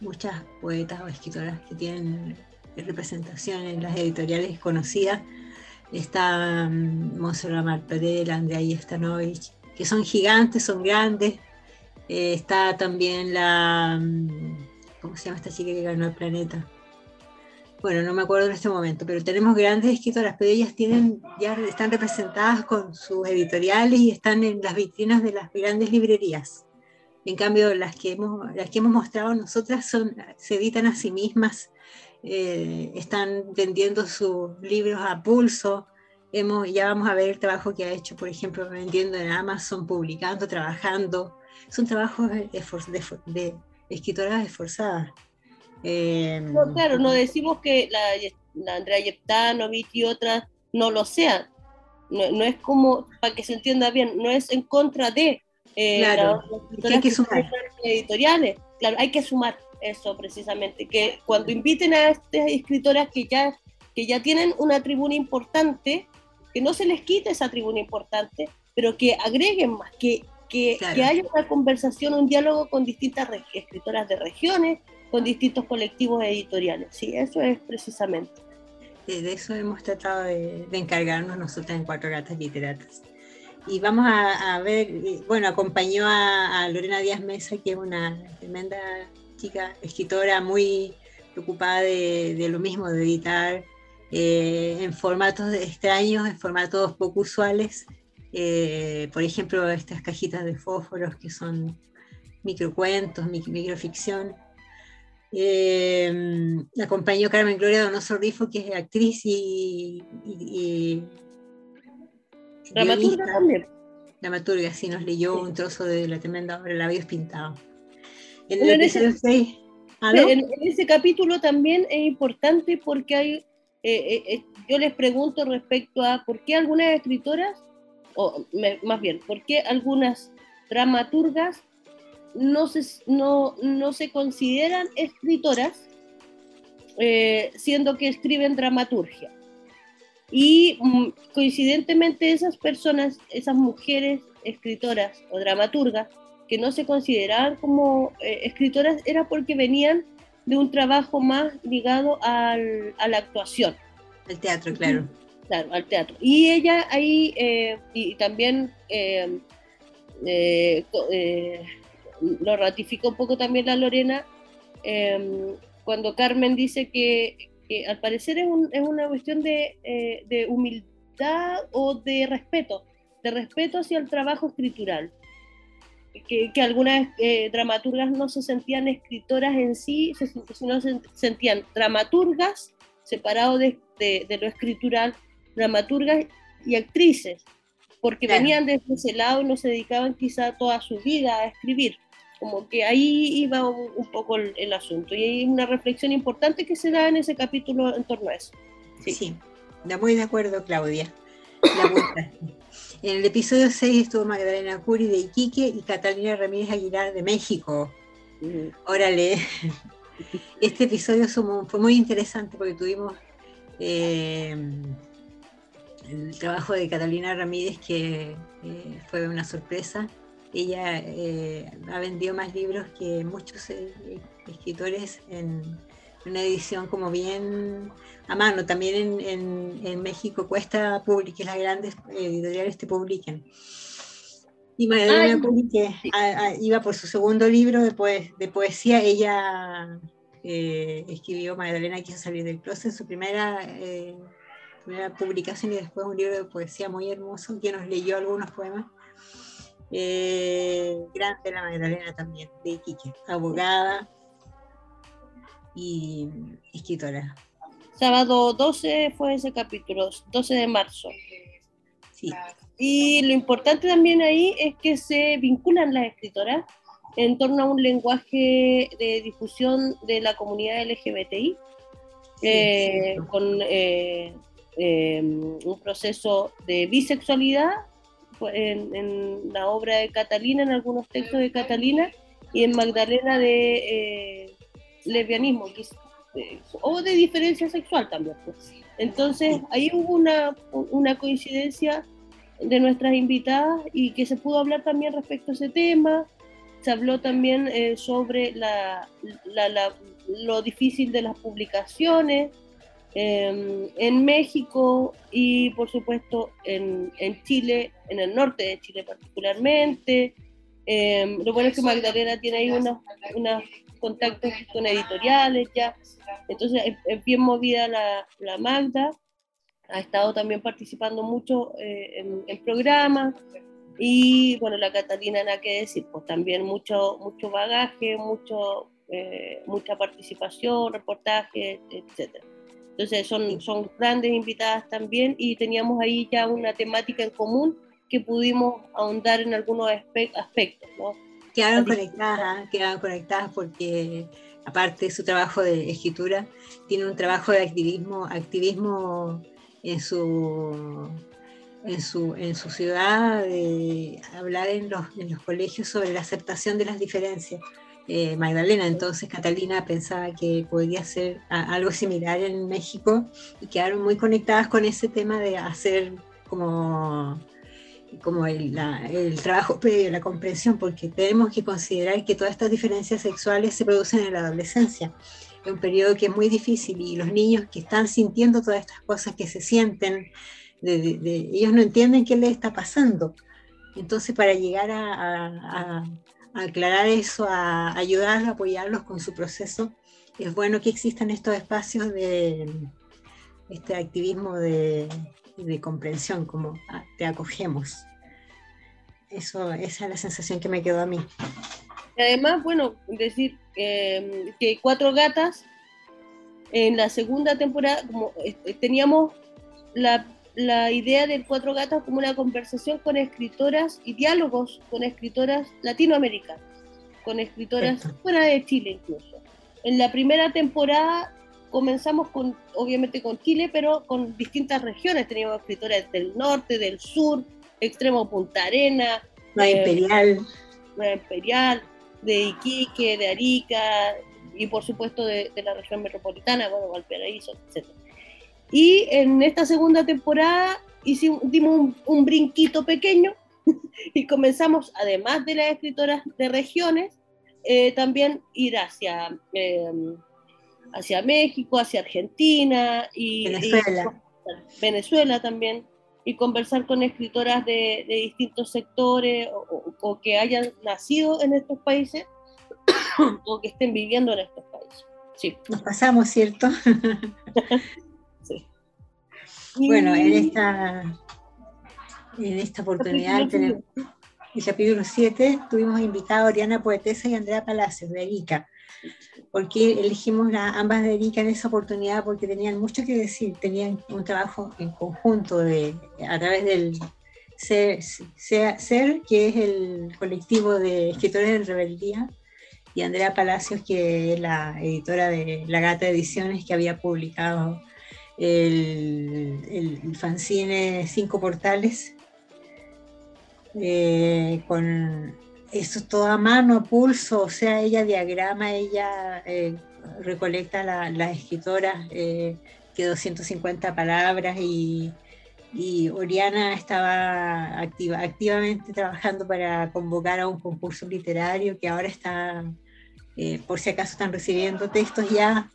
C: muchas poetas o escritoras que tienen representación en las editoriales conocidas. Está um, Monserrat Martorell, Andrea Stanovich, que son gigantes, son grandes. Eh, está también la. Mm, ¿Cómo se llama esta chica que ganó el planeta? Bueno, no me acuerdo en este momento, pero tenemos grandes escritoras, pero ellas tienen, ya están representadas con sus editoriales y están en las vitrinas de las grandes librerías. En cambio, las que hemos, las que hemos mostrado nosotras son, se editan a sí mismas, eh, están vendiendo sus libros a pulso. Hemos, ya vamos a ver el trabajo que ha hecho, por ejemplo, vendiendo en Amazon, publicando, trabajando. Son trabajos de, de, escritoras esforzadas.
B: Eh, no, claro, no decimos que la, la Andrea Yeptanovich y otras no lo sean. No, no, es como, para que se entienda bien, no es en contra de,
C: eh, claro, hay que sumar.
B: Editoriales, claro, hay que sumar eso precisamente, que cuando inviten a estas escritoras que ya, que ya tienen una tribuna importante, que no se les quite esa tribuna importante, pero que agreguen más, que, que, que haya una conversación, un diálogo con distintas escritoras de regiones, con distintos colectivos editoriales. Sí, eso es precisamente.
C: De eso hemos tratado de, de encargarnos nosotros en Cuatro Gatas Literatas y vamos a, ver, bueno, acompañó a, Lorena Díaz Mesa, que es una tremenda chica, escritora muy preocupada de, lo mismo, de editar eh, en formatos extraños, en formatos poco usuales. Eh, por ejemplo, estas cajitas de fósforos que son microcuentos, microficción. Eh, acompañó Carmen Gloria Donoso Rifo, que es actriz y
B: Dramaturga también.
C: Dramaturga, sí, nos leyó un trozo de la tremenda obra Labios Pintados. En, el ese, 6,
B: en, ese capítulo también es importante porque hay, eh, eh, yo les pregunto respecto a por qué algunas escritoras, o más bien, por qué algunas dramaturgas no se, no, no se consideran escritoras, siendo que escriben dramaturgia. Y mm, coincidentemente esas personas, esas mujeres escritoras o dramaturgas que no se consideraban como eh, escritoras era porque venían de un trabajo más ligado al, a la actuación.
C: Al teatro, claro.
B: Claro, al teatro. Y ella ahí, eh, y, también eh, lo ratificó un poco también la Lorena, cuando Carmen dice que, que al parecer es, una cuestión eh, de, humildad o de respeto, de respeto hacia el trabajo escritural. Que, algunas eh, dramaturgas no se sentían escritoras en sí, sino se sentían dramaturgas separados de, lo escritural, dramaturgas y actrices, porque venían desde ese lado y no se dedicaban quizá toda su vida a escribir como que ahí iba un, poco el, asunto y hay una reflexión importante que se da en ese capítulo en torno a eso.
C: Sí, sí muy de acuerdo, Claudia. en el episodio 6 estuvo Magdalena Curi de Iquique y Catalina Ramírez Aguilar de México. Órale. Este episodio fue muy interesante porque tuvimos eh, el trabajo de Catalina Ramírez que eh, fue una sorpresa ella eh, ha vendido más libros que muchos eh, escritores en una edición como bien a mano. También en, México cuesta que las grandes editoriales te publiquen. Y Magdalena que iba por su segundo libro de, de poesía. Ella eh, escribió Magdalena quiso salir del closet, su primera, primera publicación y después un libro de poesía muy hermoso que nos leyó algunos poemas eh, grande la Magdalena también, de Iquique, abogada y escritora.
B: Sábado 12 fue ese capítulo, 12 de marzo.
C: Sí.
B: Y lo importante también ahí es que se vinculan las escritoras en torno a un lenguaje de difusión de la comunidad LGBTI, eh, con eh, eh, un proceso de bisexualidad en, la obra de Catalina, en algunos textos de Catalina, y en Magdalena de eh, lesbianismo, o de diferencia sexual también. Pues. Entonces, ahí hubo una, una coincidencia de nuestras invitadas y que se pudo hablar también respecto a ese tema. Se habló también eh, sobre la, la, lo difícil de las publicaciones em, en México y por supuesto en, en, Chile, en el norte de Chile particularmente. Em, lo bueno es que Magdalena tiene ahí unos, unos contactos con editoriales ya, entonces es, bien movida la, la Magda ha estado también participando mucho eh, en, programas y bueno, la Catalina, nada que decir, pues también mucho, mucho bagaje, mucho, eh, mucha participación, reportajes, etc. Entonces son, son grandes invitadas también y teníamos ahí ya una temática en común que pudimos ahondar en algunos aspectos. ¿no?
C: Quedaron conectadas, quedaron conectadas porque aparte de su trabajo de escritura, tiene un trabajo de activismo, activismo en su, en su, en su ciudad, de hablar en los, en los colegios sobre la aceptación de las diferencias. Eh, Magdalena, entonces Catalina pensaba que podría ser algo similar en México y quedaron muy conectadas con ese tema de hacer como, como el, el trabajo previo, la comprensión, porque tenemos que considerar que todas estas diferencias sexuales se producen en la adolescencia un periodo que es muy difícil y los niños que están sintiendo todas estas cosas que se sienten, ellos no entienden qué les está pasando. Entonces, para llegar a, aclarar eso, a ayudarlos, apoyarlos con su proceso, es bueno que existan estos espacios de este activismo de, comprensión, como ah, te acogemos. Eso, esa es la sensación que me quedó a mí.
B: Además, bueno, decir eh, que Cuatro Gatas, en la segunda temporada, como eh, teníamos la, la, idea de Cuatro Gatas como una conversación con escritoras y diálogos con escritoras latinoamericanas, con escritoras fuera de Chile incluso. En la primera temporada comenzamos con, obviamente con Chile, pero con distintas regiones. Teníamos escritoras del norte, del sur, extremo Punta Arena.
C: La eh, Imperial.
B: La Imperial, de Iquique, de Arica y por supuesto de, la región metropolitana, bueno, Valparaíso, etc. Y en esta segunda temporada hicimos, dimos un, brinquito pequeño y comenzamos, además de las escritoras de regiones, eh, también ir hacia, em, hacia México, hacia Argentina y
C: Venezuela.
B: Venezuela también y conversar con escritoras de, distintos sectores o, que hayan nacido en estos países o que estén viviendo en estos países. Sí.
C: Nos pasamos, ¿cierto? Bueno, en esta, en esta oportunidad, en el capítulo 7, tuvimos invitado a Oriana Poetesa y Andrea Palacios de Erika ¿Por qué elegimos la, ambas de Erika en esa oportunidad? Porque tenían mucho que decir, tenían un trabajo en conjunto de, a través del SER, SER, que es el colectivo de escritores de rebeldía, y Andrea Palacios, que es la editora de La Gata Ediciones, que había publicado el, el fanzine Cinco Portales, eh, con eso es todo a mano, a pulso, o sea, ella diagrama, ella eh, recolecta las escritoras, eh, que 250 palabras y, Oriana estaba activa, activamente trabajando para convocar a un concurso literario que ahora está, eh, por si acaso están recibiendo textos ya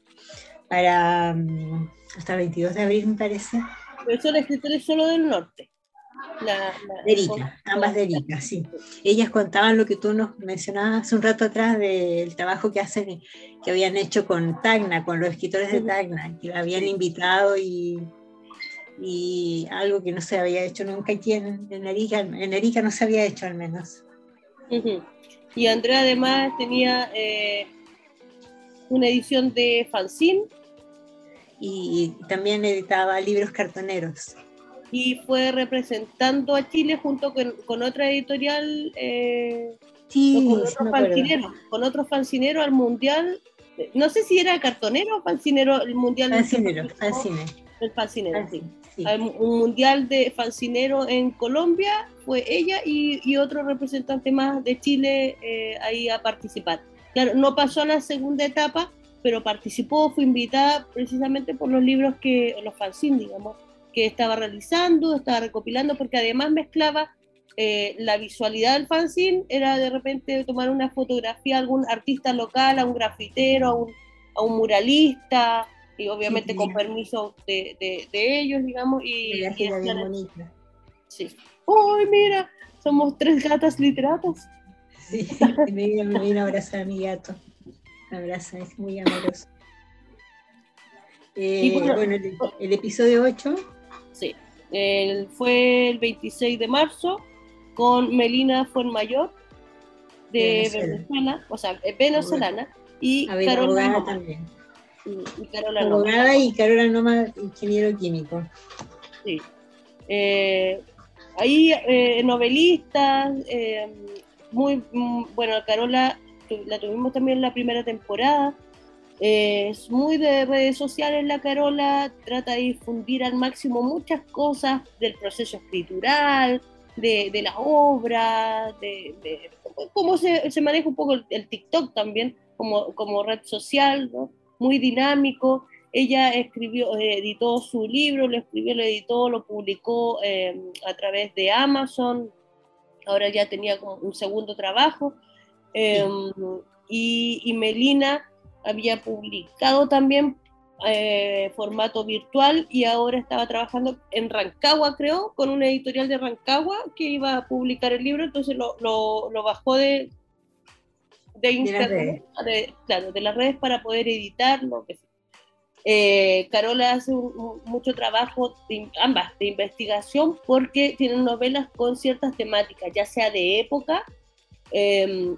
C: para mm, hasta el 22 de abril, me parece.
B: Pero son escritores solo del norte.
C: La, de Erika, ambas de Erika, sí. Ellas contaban lo que tú nos mencionabas hace un rato atrás del trabajo que hacen, que habían hecho con Tacna, con los escritores de Tacna, que la habían invitado y, y algo que no se había hecho nunca aquí en, en, Erika, en Erika no se había hecho al menos.
B: Y Andrea además tenía eh, una edición de fanzine.
C: Y también editaba libros cartoneros
B: y fue representando a Chile junto con, otra editorial, eh, con, otro fancinero, al Mundial. No sé si era cartonero o fancinero el Mundial.
C: Fancinero, fancinero.
B: El fancinero, sí. Un mundial de fancinero en Colombia fue ella y, otro representante más de Chile eh, ahí a participar. Claro, no pasó a la segunda etapa pero participó, fue invitada precisamente por los libros que, los fanzines, digamos, que estaba realizando, estaba recopilando, porque además mezclaba eh, la visualidad del fanzine, era de repente tomar una fotografía a algún artista local, a un grafitero, a un, a un muralista, y obviamente con permiso de, de, ellos, digamos. Y, y bonita. Sí. ¡Uy, mira! Somos tres gatas literatas.
C: Sí, me vino, a abrazar a mi gato. Abraza, es muy amoroso. Eh, bueno, el, episodio 8.
B: Sí, fue el 26 de marzo con Melina Fuenmayor de Venezuela, o sea, venezolana, y
C: Carola también. Y, Carola Abogada y Carola Noma, ingeniero químico.
B: Sí. Eh, ahí eh, novelistas, eh, muy, mm, bueno, Carola la tuvimos también la primera temporada, es muy de redes sociales la Carola, trata de difundir al máximo muchas cosas del proceso escritural, de, de la obra, de, cómo se, se, maneja un poco el, TikTok también como, como red social, muy dinámico. Ella escribió, eh, editó su libro, lo escribió, lo editó, lo publicó eh, a través de Amazon. Ahora ya tenía un segundo trabajo. Em, y, Melina había publicado también eh, formato virtual y ahora estaba trabajando en Rancagua, creo, con una editorial de Rancagua que iba a publicar el libro, entonces lo, lo bajó de, de Instagram, de, claro, de las redes para poder editarlo. Eh, Carola hace mucho trabajo, de, ambas, de investigación, porque tienen novelas con ciertas temáticas, ya sea de época.
C: Eh,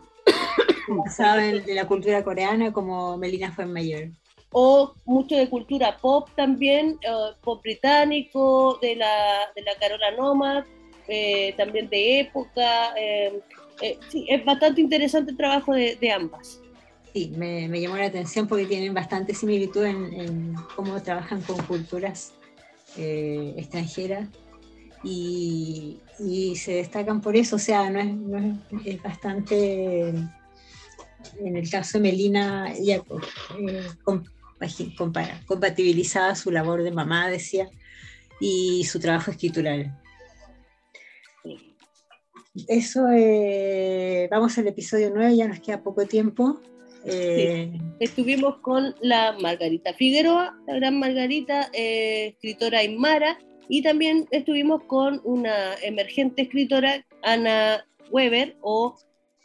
C: de la cultura coreana, como Melina fue mayor.
B: O mucho de cultura pop también, eh, pop británico, de la, de la Carola Nomad, eh, también de época. Eh, eh, sí, es bastante interesante el trabajo de, ambas.
C: Sí, me, llamó la atención porque tienen bastante similitud en, cómo trabajan con culturas eh, extranjeras y, se destacan por eso, o sea, no es, bastante, en el caso de Melina, ella eh, compatibilizaba su labor de mamá, decía, y su trabajo escritural eso, eh, vamos al episodio 9, ya nos queda poco tiempo.
B: Eh, estuvimos con la Margarita Figueroa, la gran Margarita, escritora aymara, y también estuvimos con una emergente escritora, Ana Weber, o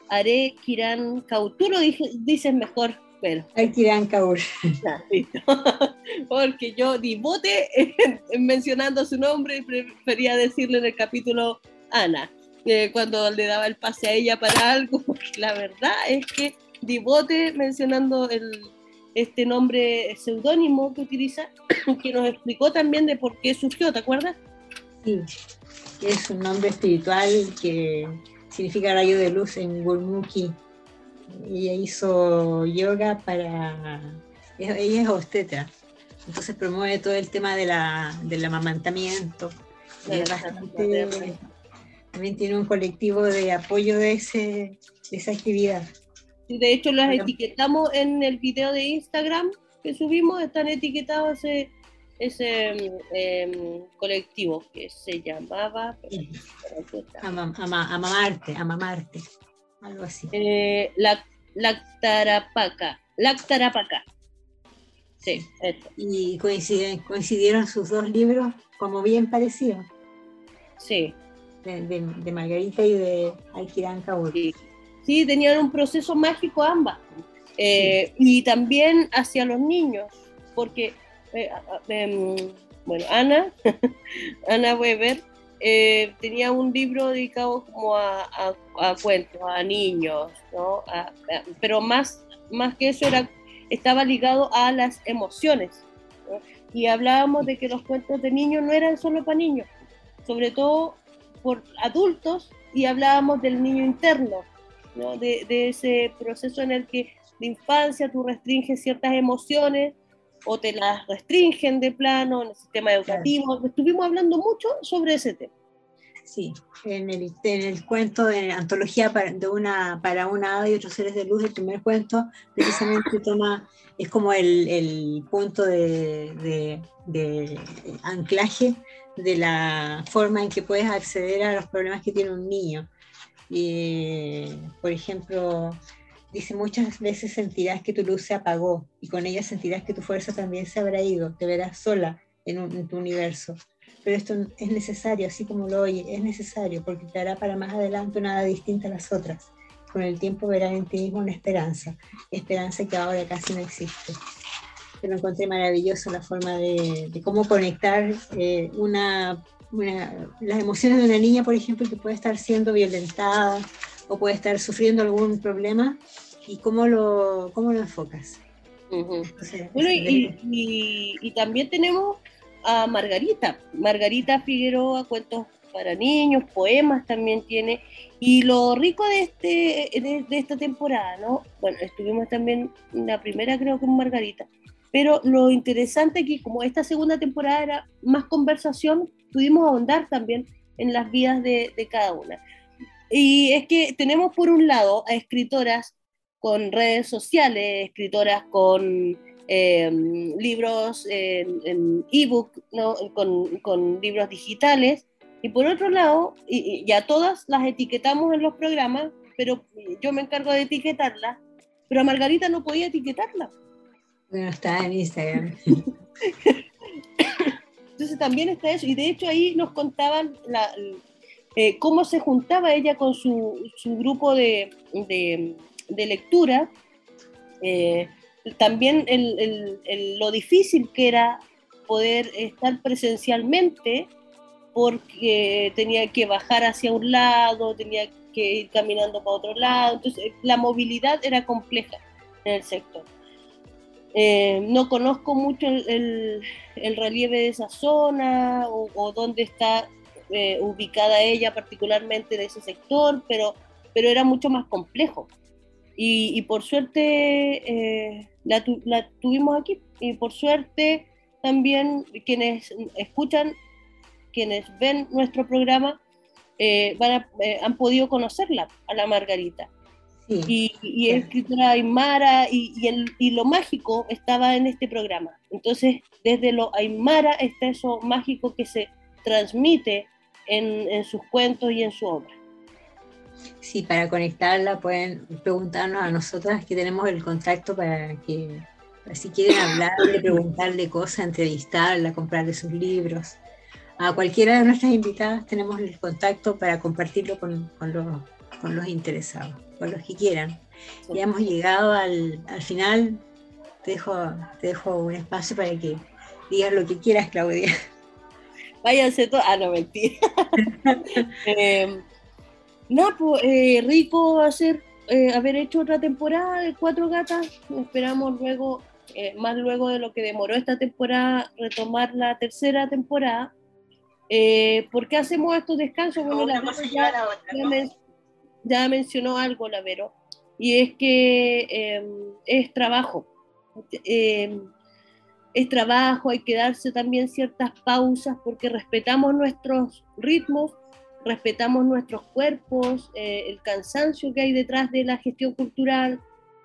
B: Are Kiran Kaur. Tú lo dices mejor, pero.
C: Are Kiran Kaur.
B: Porque yo divote mencionando su nombre y prefería decirle en el capítulo Ana cuando le daba el pase a ella para algo, la verdad es que Divote, mencionando el, este nombre seudónimo que utiliza, que nos explicó también de por qué surgió, ¿te acuerdas?
C: Sí, es un nombre espiritual que significa rayo de luz en Gurmukhi. Ella hizo yoga para... Ella es obstetra, entonces promueve todo el tema de la, del amamantamiento. es bastante también tiene un colectivo de apoyo de, ese, esa actividad.
B: De hecho, las etiquetamos en el video de Instagram que subimos, están etiquetados ese, ese em, colectivo que se llamaba...
C: amamarte, amamarte, algo así.
B: Eh, la, Lactarapaca, Lactarapaca. Sí, esto.
C: Y coinciden, coincidieron sus dos libros como bien parecidos.
B: Sí,
C: de, Margarita y de Alquirán
B: Sí. Sí, tenían un proceso mágico ambas. Eh, y también hacia los niños, porque, eh, em, bueno, Ana, Ana Weber, eh, tenía un libro dedicado como a, cuentos, a niños, ¿no? pero más, más que eso era, estaba ligado a las emociones. Y hablábamos de que los cuentos de niños no eran solo para niños, sobre todo por adultos y hablábamos del niño interno, ¿no? de, de, ese proceso en el que de infancia tú restringes ciertas emociones o te las restringen de plano en el sistema educativo. Estuvimos hablando mucho sobre ese tema.
C: Sí, en el, en el cuento de antología para, de una, para una hada y otros seres de luz, el primer cuento, precisamente toma, es como el, el punto de, de, de, anclaje de la forma en que puedes acceder a los problemas que tiene un niño. Y, por ejemplo, dice muchas veces sentirás que tu luz se apagó y con ella sentirás que tu fuerza también se habrá ido, te verás sola en, un, en tu universo pero esto es necesario, así como lo oye, es necesario porque te hará para más adelante nada distinta a las otras. Con el tiempo verás en ti mismo una esperanza, esperanza que ahora casi no existe. Pero encontré maravilloso la forma de, cómo conectar eh, una, las emociones de una niña, por ejemplo, que puede estar siendo violentada o puede estar sufriendo algún problema y cómo lo, cómo lo enfocas.
B: bueno, y, y, también tenemos a Margarita. Margarita Figueroa, cuentos para niños, poemas también tiene. Y lo rico de, este, de, esta temporada, ¿no? Bueno, estuvimos también la primera creo con Margarita, pero lo interesante que como esta segunda temporada era más conversación, pudimos ahondar también en las vidas de, de cada una. Y es que tenemos por un lado a escritoras con redes sociales, escritoras con Em, libros en ebook, ¿no? con, con, libros digitales. Y por otro lado, y, ya todas las etiquetamos en los programas, pero yo me encargo de etiquetarlas, pero a Margarita no podía etiquetarla.
C: Bueno, está en Instagram.
B: Entonces también está eso, y de hecho ahí nos contaban eh, cómo se juntaba ella con su, grupo de lectura. Eh, también lo difícil que era poder estar presencialmente porque tenía que bajar hacia un lado, tenía que ir caminando para otro lado, entonces la movilidad era compleja en el sector. Eh, no conozco mucho el, relieve de esa zona o, dónde está eh, ubicada ella particularmente de ese sector, pero, pero era mucho más complejo. Y, por suerte eh, la, tuvimos aquí. Y por suerte también quienes escuchan, quienes ven nuestro programa, han podido conocerla, a la Margarita. Y, y es escritora Aymara y, y, lo mágico estaba en este programa. Entonces, desde lo Aymara está eso mágico que se transmite en, en sus cuentos y en su obra.
C: Sí, para conectarla pueden preguntarnos a nosotras que tenemos el contacto para que si quieren hablarle, preguntarle cosas, entrevistarla, comprarle sus libros. A cualquiera de nuestras invitadas tenemos el contacto para compartirlo con, los, interesados, con los que quieran. Ya hemos llegado al, final. Te dejo, te dejo un espacio para que digas lo que quieras, Claudia.
B: Váyanse todos. Ah, no, mentira. eh, no, pues eh, rico hacer, eh, haber hecho otra temporada de Cuatro Gatas. Esperamos luego, eh, más luego de lo que demoró esta temporada, retomar la tercera temporada. ¿Por qué hacemos estos descansos? Bueno, la ya, ya, mencionó algo la Vero, y es que em, es trabajo. Em, es trabajo, hay que darse también ciertas pausas porque respetamos nuestros ritmos respetamos nuestros cuerpos, eh, el cansancio que hay detrás de la gestión cultural.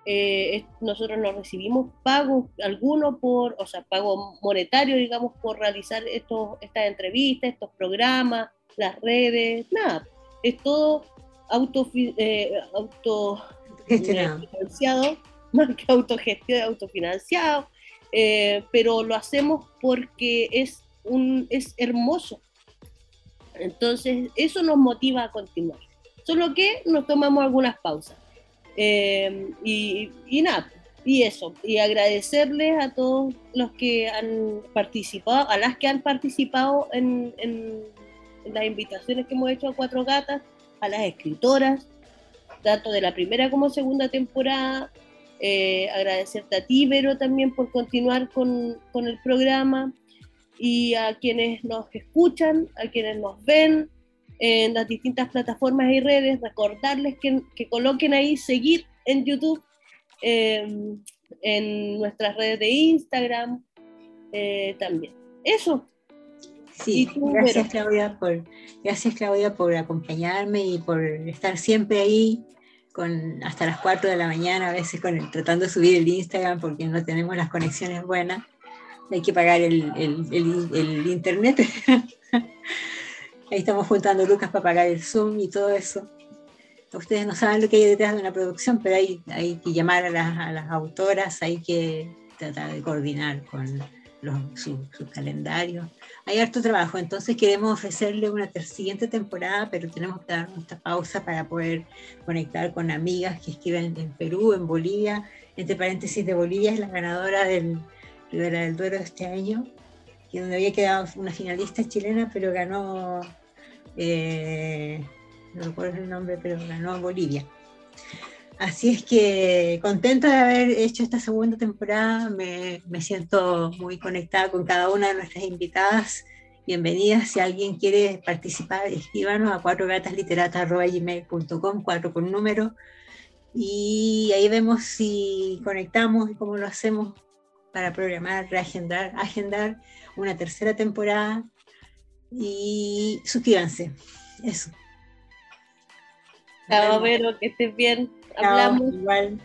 B: Eh, nosotros nos recibimos pagos, algunos por, o sea, pago monetario, digamos, por realizar estas entrevistas, estos programas, las redes, nada, es todo auto, eh, auto financiado, más que autogestión, autofinanciado, pero lo hacemos porque es, un, es hermoso entonces, eso nos motiva a continuar. Solo que nos tomamos algunas pausas. Eh, y, nada, y eso. Y agradecerles a todos los que han participado, a las que han participado en, las invitaciones que hemos hecho a Cuatro Gatas, a las escritoras, tanto de la primera como segunda temporada. Eh, agradecerte a ti, Vero, también por continuar con, con el programa y a quienes nos escuchan, a quienes nos ven en las distintas plataformas y redes, recordarles que, que coloquen ahí seguir en YouTube, em, en nuestras redes de Instagram eh, también. Eso.
C: Sí, gracias Claudia, por, gracias Claudia por acompañarme y por estar siempre ahí con, hasta las 4 de la mañana, a veces con tratando de subir el Instagram porque no tenemos las conexiones buenas. Hay que pagar el, el, el internet. ahí estamos juntando lucas para pagar el Zoom y todo eso. Ustedes no saben lo que hay detrás de una producción, pero hay, hay que llamar a las, a las autoras, hay que tratar de coordinar con sus su calendarios. Hay harto trabajo, entonces queremos ofrecerle una siguiente temporada, pero tenemos que dar esta pausa para poder conectar con amigas que escriben en Perú, en Bolivia. Entre paréntesis, de Bolivia es la ganadora del Rivera del Duero este año, que donde había quedado una finalista chilena, pero ganó, eh, no recuerdo el nombre, pero ganó Bolivia. Así es que contenta de haber hecho esta segunda temporada, me, siento muy conectada con cada una de nuestras invitadas. Bienvenidas, si alguien quiere participar, escríbanos a cuatrogataslitteratas.gmail.com, cuatro con número, y ahí vemos si conectamos y cómo lo hacemos para programar, reagendar, agendar una tercera temporada y suscríbanse. Eso.
B: Chao, Vero, que estés bien. Hablamos. igual.